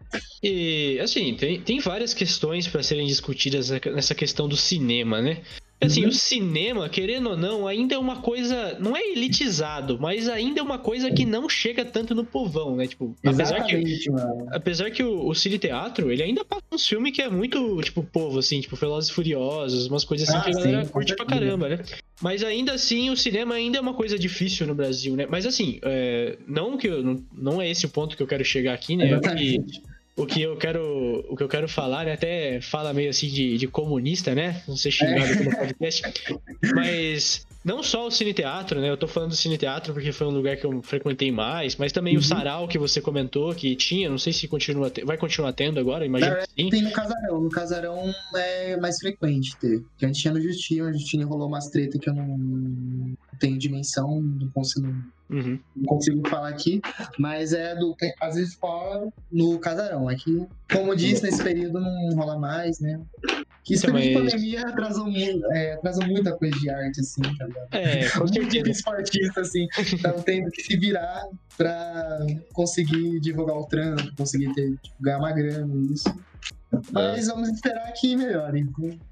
E, assim, tem, tem várias questões para serem discutidas nessa questão do cinema, né? Assim, uhum. o cinema, querendo ou não, ainda é uma coisa. Não é elitizado, mas ainda é uma coisa que não chega tanto no povão, né? Tipo, apesar que. Mano. Apesar que o, o Cine Teatro, ele ainda passa uns filmes que é muito, tipo, povo, assim, tipo, Velozes e Furiosos, umas coisas assim ah, que a galera sim, curte pra caramba, né? Mas ainda assim, o cinema ainda é uma coisa difícil no Brasil, né? Mas assim, é, não que eu, não, é esse o ponto que eu quero chegar aqui, né? Exatamente o que eu quero, o que eu quero falar, né? Até fala meio assim de, de comunista, né? Não sei xingado é. aqui no podcast. Mas não só o Cine Teatro, né? Eu tô falando do Cine Teatro porque foi um lugar que eu frequentei mais, mas também uhum. o Sarau que você comentou que tinha, não sei se continua, vai continuar tendo agora, imagino não, que sim. Tem no Casarão, no Casarão é mais frequente ter. Que a gente tinha no Justino, a Justino rolou umas treta que eu não tenho dimensão, não consigo Uhum. Não consigo falar aqui, mas é do. Às vezes fora no casarão. Aqui, como disse, nesse período não rola mais, né? Que isso então, mas... pandemia atrasou, muito, é, atrasou muita coisa de arte, assim, tá ligado? É, <laughs> com certeza. esportistas, assim, estão tendo que se virar pra conseguir divulgar o trampo, conseguir ter, tipo, ganhar uma grana, isso. Mas vamos esperar que melhore.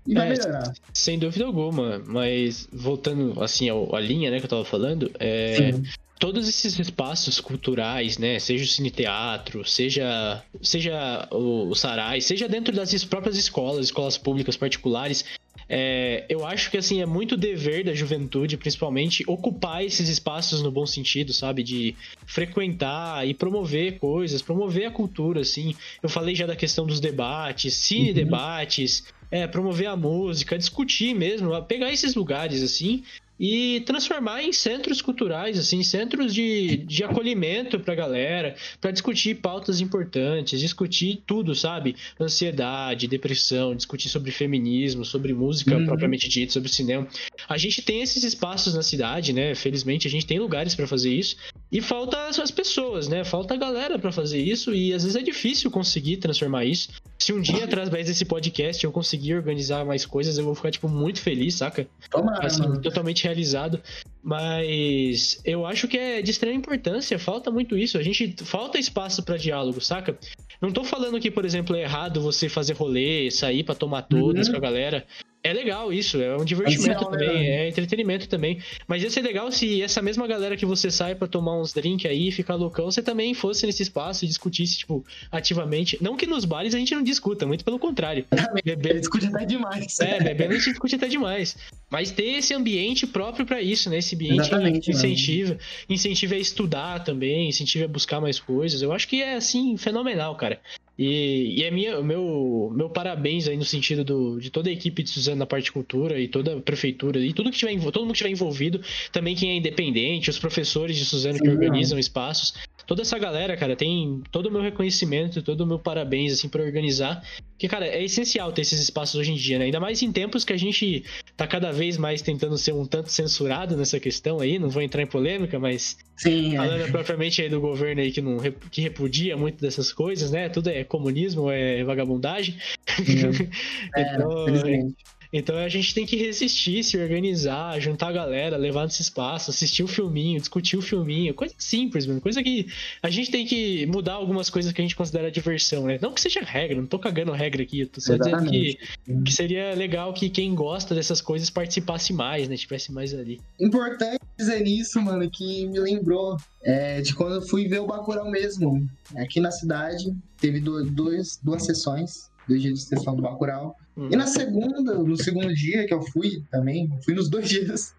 E vai é, melhorar. Sem dúvida alguma. Mas voltando assim à linha né, que eu tava falando, é, todos esses espaços culturais, né, seja o cine teatro, seja seja o, o sarai, seja dentro das próprias escolas, escolas públicas particulares, é, eu acho que assim é muito dever da juventude, principalmente, ocupar esses espaços no bom sentido, sabe, de frequentar e promover coisas, promover a cultura, assim. Eu falei já da questão dos debates, cine debates, uhum. é, promover a música, discutir mesmo, pegar esses lugares assim e transformar em centros culturais, assim, centros de, de acolhimento pra galera, para discutir pautas importantes, discutir tudo, sabe? Ansiedade, depressão, discutir sobre feminismo, sobre música uhum. propriamente dita, sobre cinema. A gente tem esses espaços na cidade, né? Felizmente a gente tem lugares para fazer isso. E falta as pessoas, né? Falta a galera para fazer isso e às vezes é difícil conseguir transformar isso. Se um dia, através desse podcast, eu conseguir organizar mais coisas, eu vou ficar, tipo, muito feliz, saca? Tomara, assim, mano. totalmente realizado. Mas eu acho que é de extrema importância, falta muito isso. A gente falta espaço para diálogo, saca? Não tô falando que, por exemplo, é errado você fazer rolê, sair para tomar todas uhum. com a galera. É legal isso, é um divertimento é também, né? é entretenimento também. Mas ia ser legal se essa mesma galera que você sai para tomar uns drinks aí, ficar loucão, você também fosse nesse espaço e discutisse, tipo, ativamente. Não que nos bares a gente não discuta, muito pelo contrário. Beber... discute até demais. É, bebendo a gente discute até demais. Mas ter esse ambiente próprio para isso, né? Esse ambiente Exatamente, incentiva, mano. incentiva a estudar também, incentiva a buscar mais coisas. Eu acho que é, assim, fenomenal, cara. E, e é minha, meu, meu parabéns aí no sentido do, de toda a equipe de Suzano na parte de cultura e toda a prefeitura e tudo que tiver, todo mundo que estiver envolvido, também quem é independente, os professores de Suzano Sim, que organizam espaços. Toda essa galera, cara, tem todo o meu reconhecimento, todo o meu parabéns, assim, para organizar. Porque, cara, é essencial ter esses espaços hoje em dia, né? Ainda mais em tempos que a gente tá cada vez mais tentando ser um tanto censurado nessa questão aí, não vou entrar em polêmica, mas Sim, é. falando é. propriamente aí do governo aí que não que repudia muito dessas coisas, né? Tudo é comunismo, é vagabundagem. Uhum. <laughs> então, é, então a gente tem que resistir, se organizar, juntar a galera, levar nesse espaço, assistir o filminho, discutir o filminho, coisa simples, mano. Coisa que a gente tem que mudar algumas coisas que a gente considera diversão, né? Não que seja regra, não tô cagando regra aqui, eu tô só dizendo que, que seria legal que quem gosta dessas coisas participasse mais, né? Tivesse mais ali. Importante dizer nisso, mano, que me lembrou é, de quando eu fui ver o Bacurau mesmo. Aqui na cidade, teve dois, duas sessões, dois dias de sessão do Bacurau. Uhum. E na segunda, no segundo dia que eu fui também, fui nos dois <laughs> dias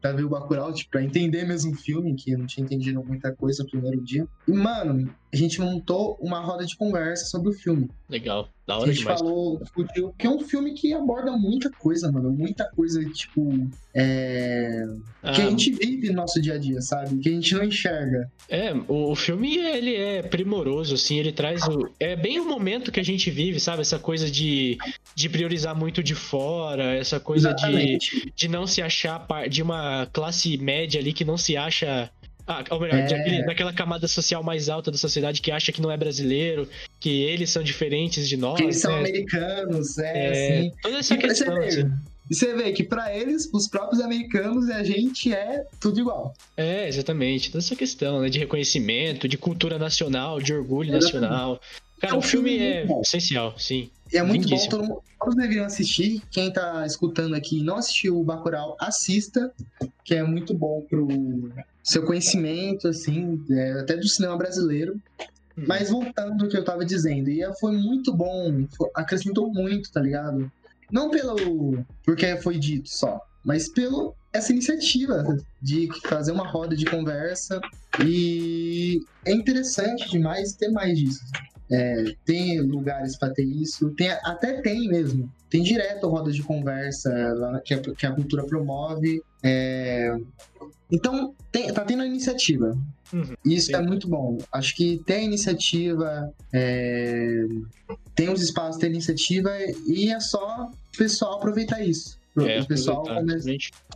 pra ver o Bacurau, tipo, pra entender mesmo o filme, que eu não tinha entendido muita coisa no primeiro dia. E, mano, a gente montou uma roda de conversa sobre o filme. Legal. Da hora a gente demais. falou, que é um filme que aborda muita coisa, mano. Muita coisa, tipo. É... Ah. Que a gente vive no nosso dia a dia, sabe? Que a gente não enxerga. É, o, filme, ele é primoroso, assim, ele traz o. É bem o momento que a gente vive, sabe? Essa coisa de, de priorizar muito de fora, essa coisa de, de não se achar de uma classe média ali que não se acha ah, ou melhor, é... daquela camada social mais alta da sociedade que acha que não é brasileiro, que eles são diferentes de nós. Que eles são né? americanos, é, é, assim. Toda essa e questão. Você vê, assim. você vê que para eles, os próprios americanos, a gente é tudo igual. É, exatamente. Toda essa questão né, de reconhecimento, de cultura nacional, de orgulho exatamente. nacional. Cara, é um o filme, filme é bom. essencial, sim. E é muito Lindíssimo. bom, mundo, todos deveriam assistir. Quem tá escutando aqui e não assistiu o Bacurau, assista, que é muito bom pro seu conhecimento, assim, é, até do cinema brasileiro. Hum. Mas voltando ao que eu tava dizendo, e foi muito bom, acrescentou muito, tá ligado? Não pelo porque foi dito só, mas pelo essa iniciativa de fazer uma roda de conversa e é interessante demais ter mais disso. É, tem lugares para ter isso, tem, até tem mesmo. Tem direto rodas de conversa lá, que, a, que a cultura promove. É, então, tem, tá tendo a iniciativa. Uhum, isso sim. é muito bom. Acho que tem iniciativa, é, tem os espaços, tem iniciativa e é só o pessoal aproveitar isso. É, o pessoal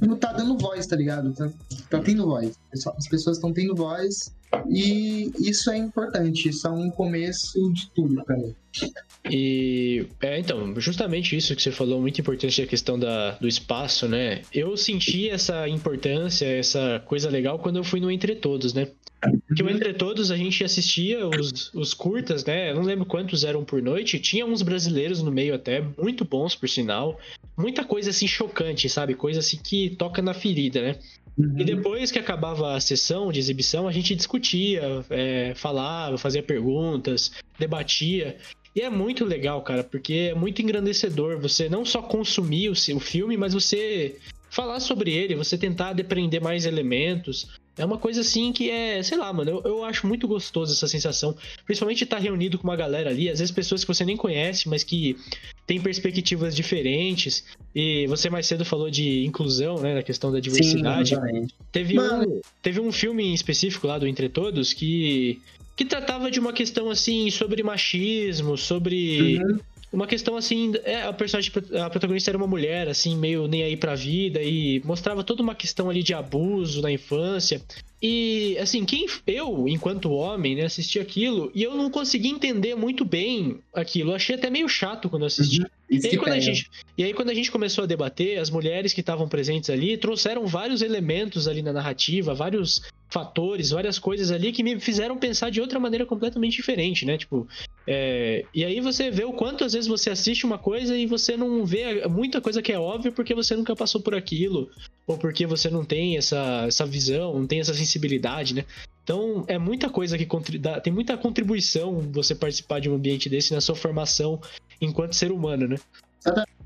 não tá dando voz, tá ligado? Tá, tá tendo voz. As pessoas estão tendo voz e isso é importante, isso é um começo de tudo para mim. E é, então, justamente isso que você falou, muito importante a questão da, do espaço, né? Eu senti essa importância, essa coisa legal quando eu fui no Entre Todos, né? Que o Entre Todos a gente assistia os, os curtas, né? Eu não lembro quantos eram por noite. Tinha uns brasileiros no meio até, muito bons por sinal. Muita coisa assim chocante, sabe? Coisa assim que toca na ferida, né? Uhum. E depois que acabava a sessão de exibição, a gente discutia, é, falava, fazia perguntas, debatia. E é muito legal, cara, porque é muito engrandecedor você não só consumir o, o filme, mas você falar sobre ele, você tentar depreender mais elementos. É uma coisa assim que é, sei lá, mano, eu, eu acho muito gostoso essa sensação. Principalmente estar reunido com uma galera ali, às vezes pessoas que você nem conhece, mas que tem perspectivas diferentes. E você mais cedo falou de inclusão, né, na questão da diversidade. Sim, teve, um, teve um filme em específico lá do Entre Todos que que tratava de uma questão assim sobre machismo, sobre uhum uma questão assim, é, a personagem, a protagonista era uma mulher, assim, meio nem aí pra vida, e mostrava toda uma questão ali de abuso na infância. E, assim, quem eu, enquanto homem, né, assisti aquilo e eu não consegui entender muito bem aquilo. Eu achei até meio chato quando eu assisti. Uhum. E, aí, quando a gente, e aí, quando a gente começou a debater, as mulheres que estavam presentes ali trouxeram vários elementos ali na narrativa, vários fatores, várias coisas ali que me fizeram pensar de outra maneira completamente diferente, né? Tipo, é... e aí você vê o quanto às vezes você assiste uma coisa e você não vê muita coisa que é óbvia porque você nunca passou por aquilo, ou porque você não tem essa, essa visão, não tem essa sensibilidade, né? Então, é muita coisa que dá, tem muita contribuição você participar de um ambiente desse na sua formação enquanto ser humano, né?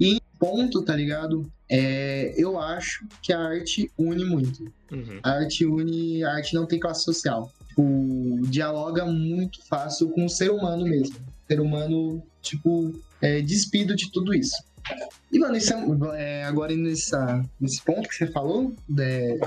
E ponto, tá ligado? É, eu acho que a arte une muito. Uhum. A arte une, a arte não tem classe social. Tipo, dialoga muito fácil com o ser humano mesmo. O ser humano, tipo, é despido de tudo isso. E, mano, isso é, é, agora nessa, nesse ponto que você falou, né,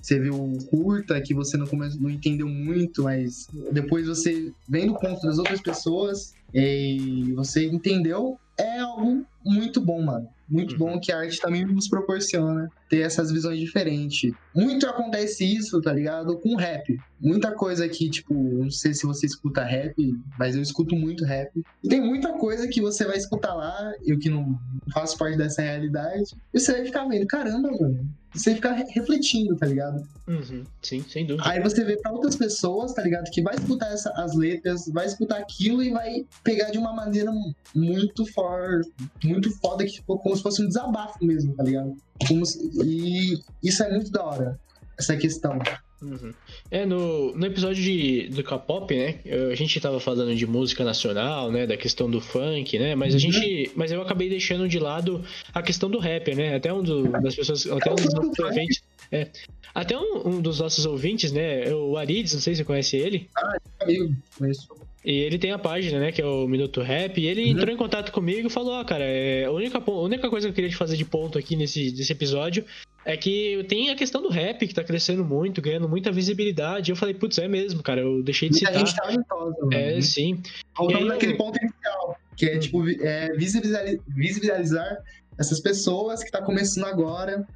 você viu curta que você não, come, não entendeu muito, mas depois você vem no ponto das outras pessoas e você entendeu, é algo muito bom, mano. Muito uhum. bom que a arte também nos proporciona ter essas visões diferentes. Muito acontece isso, tá ligado? Com rap. Muita coisa que, tipo, não sei se você escuta rap, mas eu escuto muito rap. E tem muita coisa que você vai escutar lá, eu que não faço parte dessa realidade, e você vai ficar vendo, caramba, mano. Você fica refletindo, tá ligado? Uhum. Sim, sem dúvida. Aí você vê pra outras pessoas, tá ligado? Que vai escutar essa, as letras, vai escutar aquilo e vai pegar de uma maneira muito forte, muito foda, que, como se fosse um desabafo mesmo, tá ligado? Se, e isso é muito da hora, essa questão. Uhum. É, no, no episódio de, do K-pop, né? A gente tava falando de música nacional, né? Da questão do funk, né? Mas a uhum. gente. Mas eu acabei deixando de lado a questão do rapper, né? Até um do, das pessoas. Até um dos nossos ouvintes. É, até um, um, dos nossos ouvintes, né? O Arides, não sei se você conhece ele. Ah, é amigo, conheço. E ele tem a página, né, que é o Minuto Rap, e ele uhum. entrou em contato comigo e falou, ó, oh, cara, é, a, única, a única coisa que eu queria te fazer de ponto aqui nesse, nesse episódio é que tem a questão do rap que tá crescendo muito, ganhando muita visibilidade. Eu falei, putz, é mesmo, cara, eu deixei de citar. A gente talentosa, mano. É, sim. Voltando naquele eu... ponto inicial, que é, hum. tipo, é, visibilizar, visibilizar essas pessoas que tá começando agora.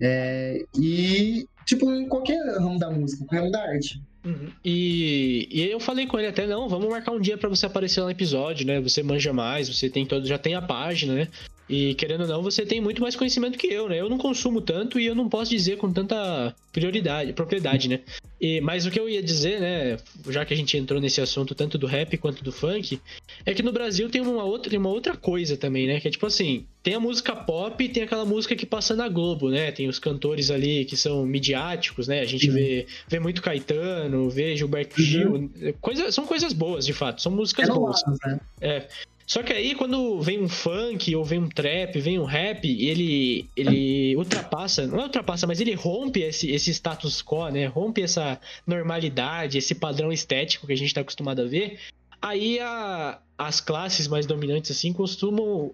É, e, tipo, em qualquer ramo da música, qualquer ramo da arte. Uhum. E, e eu falei com ele até, não, vamos marcar um dia para você aparecer lá no episódio, né? Você manja mais, você tem todo, já tem a página, né? E querendo ou não, você tem muito mais conhecimento que eu, né? Eu não consumo tanto e eu não posso dizer com tanta prioridade, propriedade, né? E, mas o que eu ia dizer, né, já que a gente entrou nesse assunto tanto do rap quanto do funk, é que no Brasil tem uma outra, tem uma outra coisa também, né? Que é tipo assim, tem a música pop e tem aquela música que passa na Globo, né? Tem os cantores ali que são midiáticos, né? A gente uhum. vê, vê muito Caetano, vê Gilberto uhum. Gil. Coisa, são coisas boas, de fato. São músicas é boas. né? É. Só que aí, quando vem um funk, ou vem um trap, vem um rap, ele, ele ultrapassa, não é ultrapassa, mas ele rompe esse, esse status quo, né? Rompe essa normalidade, esse padrão estético que a gente tá acostumado a ver. Aí a, as classes mais dominantes, assim, costumam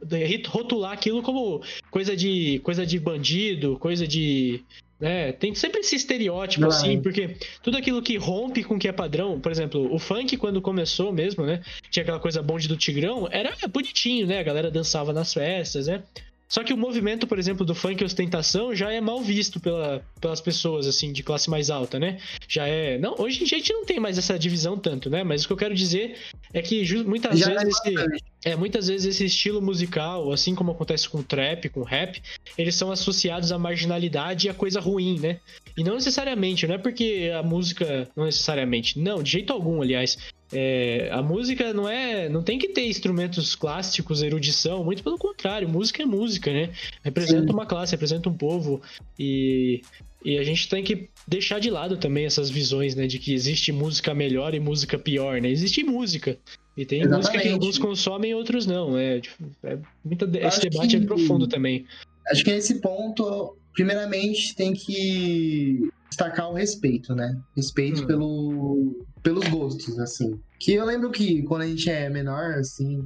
rotular aquilo como coisa de, coisa de bandido, coisa de é, tem sempre esse estereótipo, assim, porque tudo aquilo que rompe com o que é padrão, por exemplo, o funk, quando começou mesmo, né? Tinha aquela coisa bonde do Tigrão, era bonitinho, né? A galera dançava nas festas, né? Só que o movimento, por exemplo, do funk ostentação já é mal visto pela, pelas pessoas, assim, de classe mais alta, né? Já é. Não, hoje em dia a gente não tem mais essa divisão tanto, né? Mas o que eu quero dizer é que muitas já vezes. É esse, é, muitas vezes esse estilo musical, assim como acontece com trap, com rap, eles são associados à marginalidade e à coisa ruim, né? E não necessariamente, não é porque a música. Não necessariamente. Não, de jeito algum, aliás. É, a música não é. não tem que ter instrumentos clássicos, erudição, muito pelo contrário, música é música, né? Representa Sim. uma classe, representa um povo. E, e a gente tem que deixar de lado também essas visões, né? De que existe música melhor e música pior, né? Existe música. E tem Exatamente. música que alguns consomem e outros não. É, é muita, esse debate que, é profundo também. Acho que nesse ponto, primeiramente, tem que destacar o respeito, né? Respeito hum. pelo, pelos gostos, assim. Que eu lembro que quando a gente é menor, assim,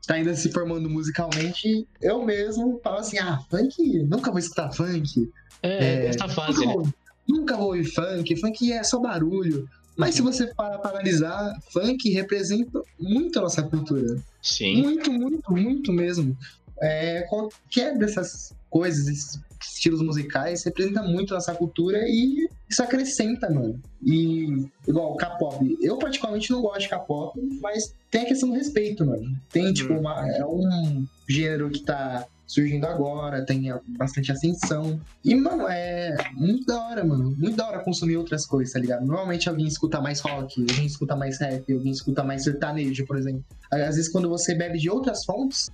está ainda se formando musicalmente, eu mesmo falo assim, ah, funk, nunca vou escutar funk. É, é essa fase, nunca, né? Nunca vou ouvir funk, funk é só barulho. Mas se você parar para analisar, funk representa muito a nossa cultura. Sim. Muito, muito, muito mesmo. É, qualquer dessas coisas, esses estilos musicais, representa muito nossa cultura e isso acrescenta, mano. E, igual, K-pop. Eu, particularmente, não gosto de K-pop, mas tem a questão do respeito, mano. Tem, tipo, uhum. uma, é um gênero que tá surgindo agora, tem bastante ascensão. E, mano, é muito da hora, mano. Muito da hora consumir outras coisas, tá ligado? Normalmente alguém escuta mais rock, alguém escuta mais rap, alguém escuta mais sertanejo, por exemplo. Às vezes, quando você bebe de outras fontes,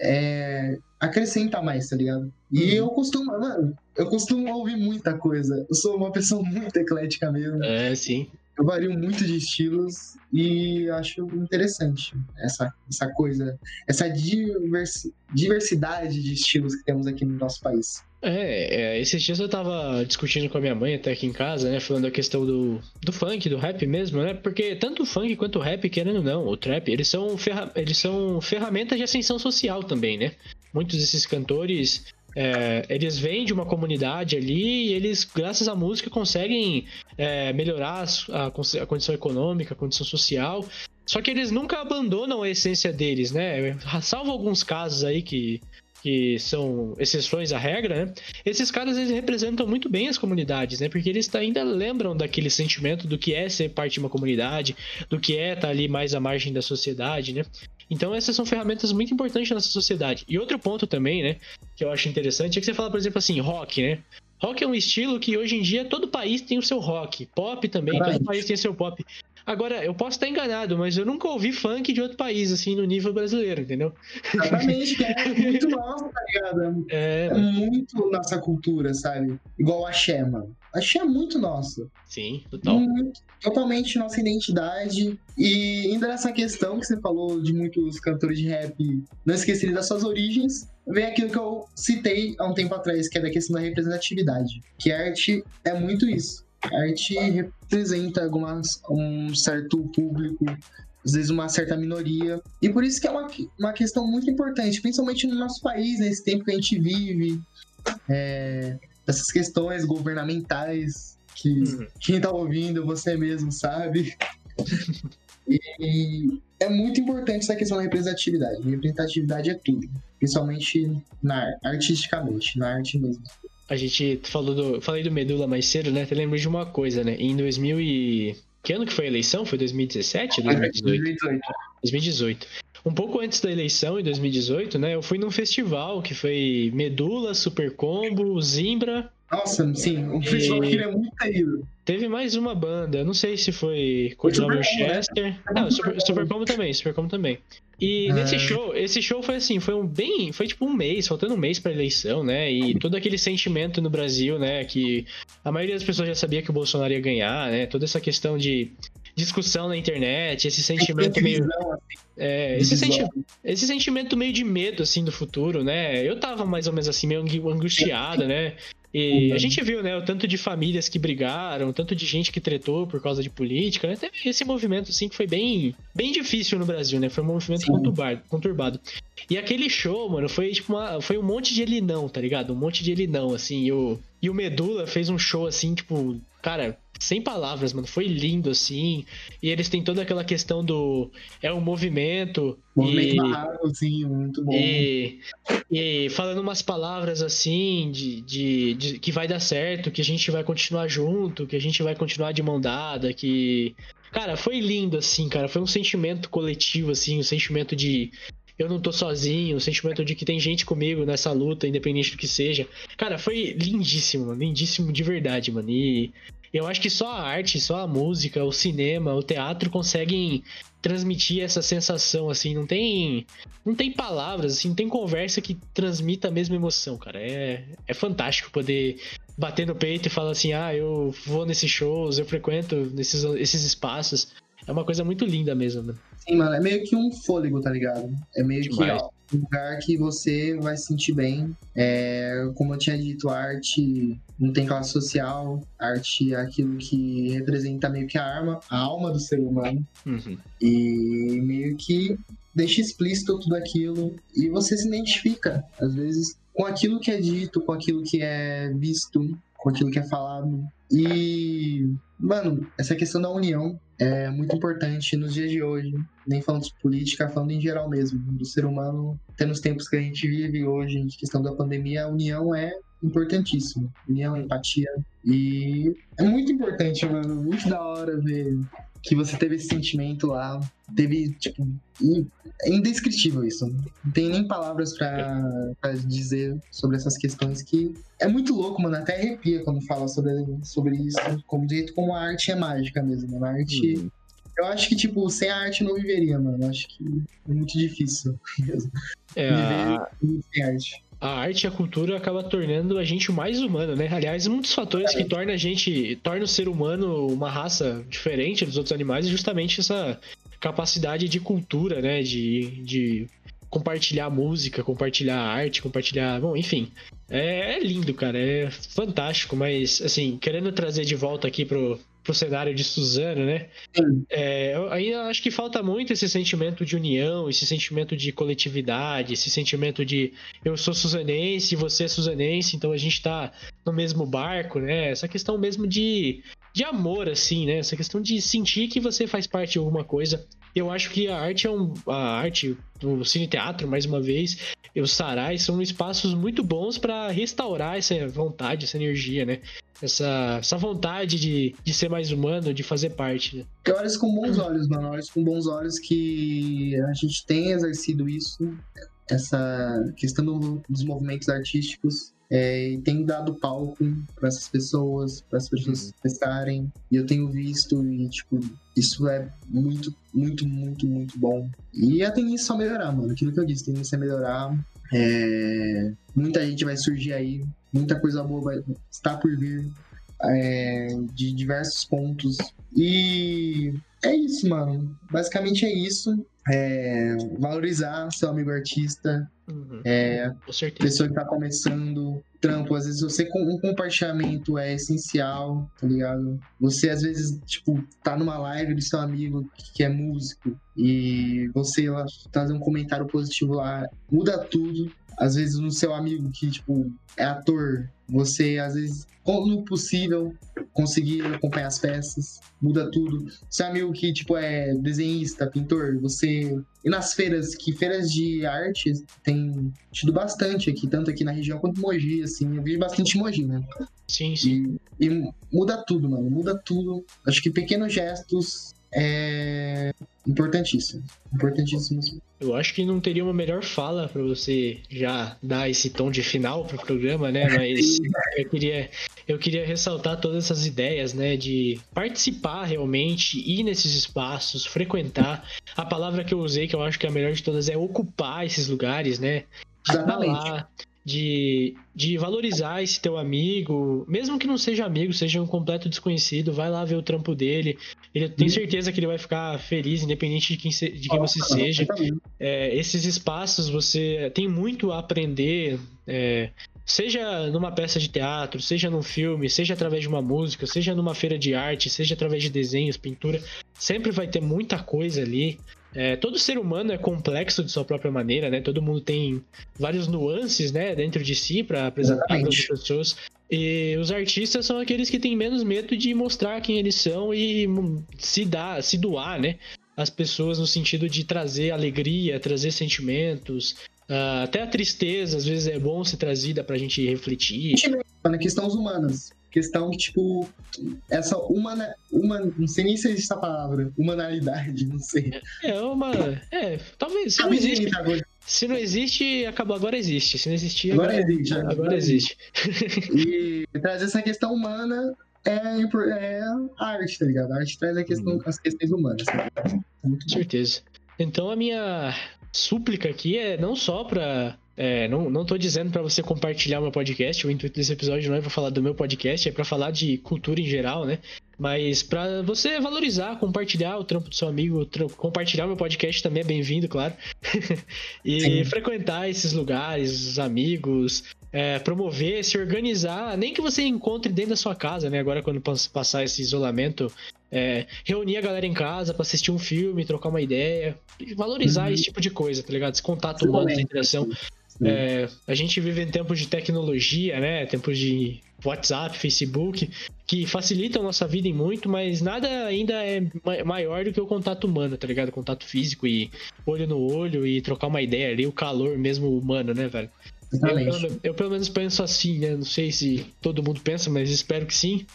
é... acrescenta mais, tá ligado? E uhum. eu costumo, mano, eu costumo ouvir muita coisa. Eu sou uma pessoa <laughs> muito eclética mesmo. É, sim. Eu vario muito de estilos e acho interessante essa, essa coisa, essa diversi, diversidade de estilos que temos aqui no nosso país. É, é, esses dias eu tava discutindo com a minha mãe até aqui em casa, né? Falando da questão do, do funk, do rap mesmo, né? Porque tanto o funk quanto o rap, querendo ou não, o trap, eles são, ferra eles são ferramentas de ascensão social também, né? Muitos desses cantores é, eles vêm de uma comunidade ali e eles, graças à música, conseguem é, melhorar a, a, condição econômica, a condição social. Só que eles nunca abandonam a essência deles, né? Salvo alguns casos aí que, que são exceções à regra, né? Esses caras eles representam muito bem as comunidades, né? Porque eles ainda lembram daquele sentimento do que é ser parte de uma comunidade, do que é estar ali mais à margem da sociedade, né? Então essas são ferramentas muito importantes na nossa sociedade. E outro ponto também, né, que eu acho interessante é que você fala, por exemplo, assim, rock, né? Rock é um estilo que hoje em dia todo país tem o seu rock. Pop também, todo país tem o seu pop. Agora, eu posso estar enganado, mas eu nunca ouvi funk de outro país, assim, no nível brasileiro, entendeu? Exatamente, é <laughs> muito nosso, tá ligado? É... é muito nossa cultura, sabe? Igual a mano. É muito nosso. Sim, total. Muito, totalmente nossa identidade. E ainda nessa questão que você falou de muitos cantores de rap não esquecerem das suas origens, vem aquilo que eu citei há um tempo atrás, que é da questão da representatividade. Que a arte é muito isso a arte representa algumas, um certo público, às vezes uma certa minoria. E por isso que é uma, uma questão muito importante, principalmente no nosso país, nesse tempo que a gente vive, é, essas questões governamentais que uhum. quem está ouvindo, você mesmo sabe. <laughs> e é muito importante essa questão da representatividade. Representatividade é tudo, principalmente na artisticamente, na arte mesmo. A gente falou do. Falei do Medula mais cedo, né? Te lembro de uma coisa, né? Em 2000 e. Que ano que foi a eleição? Foi 2017 ou 2018? 2018. 2018. Um pouco antes da eleição, em 2018, né? Eu fui num festival que foi Medula, Super Combo, Zimbra. Nossa, sim, o festival e... é muito terrível. Teve mais uma banda, não sei se foi Codinome Chester. Né? Não, Super, Super Combo também, Super Combo também. E ah. nesse show, esse show foi assim, foi um bem, foi tipo um mês, faltando um mês para eleição, né? E todo aquele sentimento no Brasil, né, que a maioria das pessoas já sabia que o Bolsonaro ia ganhar, né? Toda essa questão de discussão na internet, esse sentimento meio assim. é, esse, senti esse sentimento meio de medo assim do futuro, né? Eu tava mais ou menos assim meio angustiado, né? E a uhum. gente viu, né, o tanto de famílias que brigaram, o tanto de gente que tretou por causa de política, né? Teve esse movimento, assim, que foi bem, bem difícil no Brasil, né? Foi um movimento conturbado, conturbado. E aquele show, mano, foi tipo uma, foi um monte de elinão, tá ligado? Um monte de elinão, assim, e o, e o Medula fez um show, assim, tipo, cara, sem palavras, mano. Foi lindo, assim. E eles têm toda aquela questão do. É um movimento. Movimento e, barrado, sim, muito bom. E, e falando umas palavras assim, de, de, de, que vai dar certo, que a gente vai continuar junto, que a gente vai continuar de mão dada, que. Cara, foi lindo, assim, cara. Foi um sentimento coletivo, assim, um sentimento de eu não tô sozinho, o sentimento de que tem gente comigo nessa luta, independente do que seja. Cara, foi lindíssimo, lindíssimo de verdade, mano. E eu acho que só a arte, só a música, o cinema, o teatro conseguem transmitir essa sensação, assim, não tem não tem palavras, assim, não tem conversa que transmita a mesma emoção, cara. É, é fantástico poder bater no peito e falar assim, ah, eu vou nesses shows, eu frequento nesses esses espaços. É uma coisa muito linda mesmo, né? Sim, mano, é meio que um fôlego, tá ligado? É meio Demais. que ó, um lugar que você vai se sentir bem. É, como eu tinha dito, a arte não tem classe social, a arte é aquilo que representa meio que a arma, a alma do ser humano. Uhum. E meio que deixa explícito tudo aquilo e você se identifica, às vezes, com aquilo que é dito, com aquilo que é visto, com aquilo que é falado. E, mano, essa questão da união é muito importante nos dias de hoje. Nem falando de política, falando em geral mesmo. Do ser humano, até nos tempos que a gente vive hoje, em questão da pandemia, a união é importantíssima. União, empatia. E é muito importante, mano. Muito da hora ver que você teve esse sentimento lá. Teve, tipo, é indescritível isso. Não tem nem palavras para dizer sobre essas questões que é muito louco, mano. Até arrepia quando fala sobre, sobre isso. Como jeito como a arte é mágica mesmo, mano. A arte. Uhum. Eu acho que, tipo, sem a arte não viveria, mano. Eu acho que é muito difícil <laughs> mesmo. É, Viver sem arte a arte e a cultura acaba tornando a gente mais humano, né? Aliás, um dos fatores que torna a gente, torna o ser humano uma raça diferente dos outros animais é justamente essa capacidade de cultura, né? De, de compartilhar música, compartilhar arte, compartilhar. Bom, enfim. É, é lindo, cara. É fantástico, mas, assim, querendo trazer de volta aqui pro, pro cenário de Suzano, né? É, aí acho que falta muito esse sentimento de união, esse sentimento de coletividade, esse sentimento de eu sou suzanense, você é suzanense, então a gente tá no mesmo barco, né? Essa questão mesmo de, de amor, assim, né? Essa questão de sentir que você faz parte de alguma coisa. Eu acho que a arte é um. A arte, o cine teatro, mais uma vez, e os sarais são espaços muito bons para restaurar essa vontade, essa energia, né? essa, essa vontade de, de ser mais humano, de fazer parte. Né? Eu olho com bons olhos, mano. Olho com bons olhos que a gente tem exercido isso, essa questão dos movimentos artísticos. É, e tem dado palco para essas pessoas, para as pessoas uhum. E eu tenho visto e, tipo, isso é muito, muito, muito, muito bom. E a tendência é só melhorar, mano. Aquilo que eu disse, a tendência é melhorar. É... Muita gente vai surgir aí muita coisa boa vai estar por vir é, de diversos pontos. E é isso, mano. Basicamente é isso. É, valorizar seu amigo artista. Uhum. É, Com. Pessoa que tá começando trampo, às vezes você um compartilhamento é essencial, tá ligado? Você às vezes, tipo, tá numa live do seu amigo que é músico e você lá trazer um comentário positivo lá, muda tudo às vezes no seu amigo que, tipo, é ator, você, às vezes, no possível, conseguir acompanhar as peças, muda tudo. Seu amigo que, tipo, é desenhista, pintor, você... E nas feiras, que feiras de arte tem tido bastante aqui, tanto aqui na região quanto Mogi, assim. Eu vejo bastante Mogi, né? Sim, sim. E, e muda tudo, mano, muda tudo. Acho que pequenos gestos é importantíssimo. Importantíssimo. Eu acho que não teria uma melhor fala para você já dar esse tom de final pro programa, né? Mas <laughs> eu queria, eu queria ressaltar todas essas ideias, né? De participar realmente, ir nesses espaços, frequentar. A palavra que eu usei, que eu acho que é a melhor de todas, é ocupar esses lugares, né? Exatamente. Lá, de, de valorizar esse teu amigo, mesmo que não seja amigo, seja um completo desconhecido, vai lá ver o trampo dele. Ele tem certeza que ele vai ficar feliz, independente de quem, se, de quem você seja. É, esses espaços você tem muito a aprender. É, seja numa peça de teatro, seja num filme, seja através de uma música, seja numa feira de arte, seja através de desenhos, pintura, sempre vai ter muita coisa ali. É, todo ser humano é complexo de sua própria maneira, né? Todo mundo tem várias nuances, né, dentro de si para apresentar para as pessoas. E os artistas são aqueles que têm menos medo de mostrar quem eles são e se dar, se doar, né? As pessoas no sentido de trazer alegria, trazer sentimentos, uh, até a tristeza às vezes é bom ser trazida para a gente refletir. Na questões humanas, questão que, tipo, essa humana, uma, não sei nem se existe essa palavra, humanalidade, não sei. É uma, é, talvez, se não existe, se não existe, acabou, agora existe, se não existir, agora, agora existe. Agora, agora existe. E trazer essa questão humana é, é arte, tá ligado? A arte traz a questão, hum. as questões humanas. Tá Com certeza. Então a minha súplica aqui é não só para é, não, não tô dizendo para você compartilhar o meu podcast, o intuito desse episódio não é pra falar do meu podcast, é para falar de cultura em geral, né? Mas para você valorizar, compartilhar o trampo do seu amigo, compartilhar o meu podcast também é bem-vindo, claro. <laughs> e Sim. frequentar esses lugares, os amigos, é, promover, se organizar, nem que você encontre dentro da sua casa, né? Agora quando passar esse isolamento, é, reunir a galera em casa para assistir um filme, trocar uma ideia, valorizar uhum. esse tipo de coisa, tá ligado? Esse contato humano, essa interação. É, a gente vive em tempos de tecnologia, né? Tempos de WhatsApp, Facebook, que facilitam a nossa vida em muito, mas nada ainda é maior do que o contato humano, tá ligado? Contato físico e olho no olho e trocar uma ideia ali, o calor mesmo humano, né, velho? Eu, eu, pelo menos penso assim, né? Não sei se todo mundo pensa, mas espero que sim.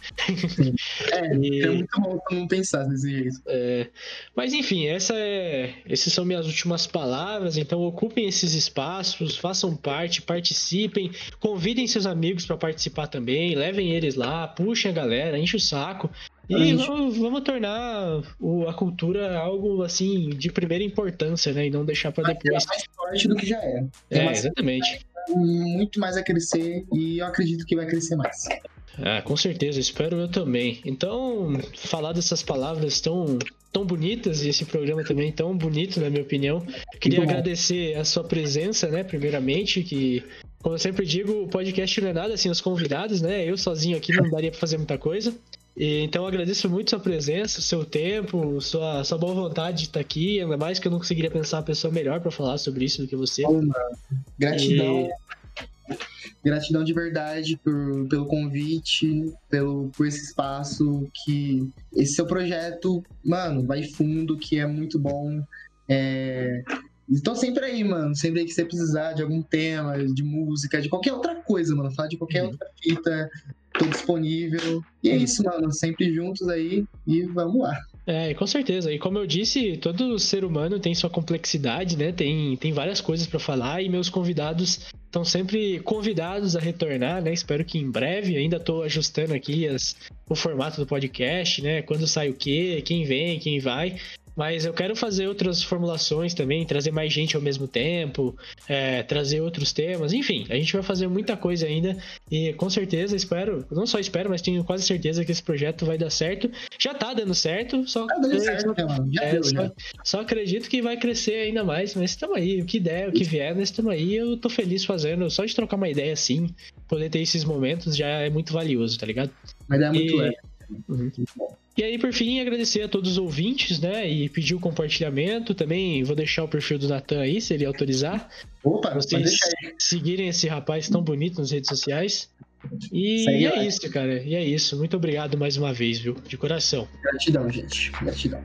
sim. É, <laughs> e... é muito bom não pensar desse jeito. É... Mas enfim, essa é... essas são minhas últimas palavras. Então ocupem esses espaços, façam parte, participem, convidem seus amigos para participar também, levem eles lá, puxem a galera, enche o saco. E vamos, vamos, tornar o, a cultura algo assim de primeira importância, né? E não deixar para depois. mais forte do que já é. É, exatamente muito mais a crescer e eu acredito que vai crescer mais. Ah, com certeza, espero eu também. Então, falar dessas palavras tão, tão bonitas e esse programa também tão bonito, na minha opinião. Queria agradecer a sua presença, né, primeiramente, que, como eu sempre digo, o podcast não é nada sem os convidados, né? Eu sozinho aqui não daria para fazer muita coisa. E, então agradeço muito sua presença, seu tempo, sua, sua boa vontade de estar aqui. Ainda mais que eu não conseguiria pensar uma pessoa melhor para falar sobre isso do que você. Gratidão. E... Gratidão de verdade por, pelo convite, pelo, por esse espaço, que esse seu projeto, mano, vai fundo, que é muito bom. É, Estou sempre aí, mano. Sempre aí que você precisar de algum tema, de música, de qualquer outra coisa, mano. Falar de qualquer uhum. outra fita. Tô disponível. E é isso, mano. Sempre juntos aí e vamos lá. É, com certeza. E como eu disse, todo ser humano tem sua complexidade, né? Tem, tem várias coisas para falar e meus convidados estão sempre convidados a retornar, né? Espero que em breve. Ainda estou ajustando aqui as, o formato do podcast, né? Quando sai o quê, quem vem, quem vai. Mas eu quero fazer outras formulações também, trazer mais gente ao mesmo tempo, é, trazer outros temas, enfim, a gente vai fazer muita coisa ainda e com certeza espero, não só espero, mas tenho quase certeza que esse projeto vai dar certo. Já tá dando certo, só, tá dando certo, já é, deu, só, já. só, acredito que vai crescer ainda mais, mas estamos aí, o que der, o que vier, nós estamos aí, eu tô feliz fazendo, só de trocar uma ideia assim, poder ter esses momentos já é muito valioso, tá ligado? Mas é muito e... leve. Uhum. E aí, por fim, agradecer a todos os ouvintes, né? E pedir o compartilhamento. Também vou deixar o perfil do Natan aí, se ele autorizar. Opa, vocês seguirem esse rapaz tão bonito nas redes sociais. E, e é isso, cara. E é isso. Muito obrigado mais uma vez, viu? De coração. Gratidão, gente. Gratidão.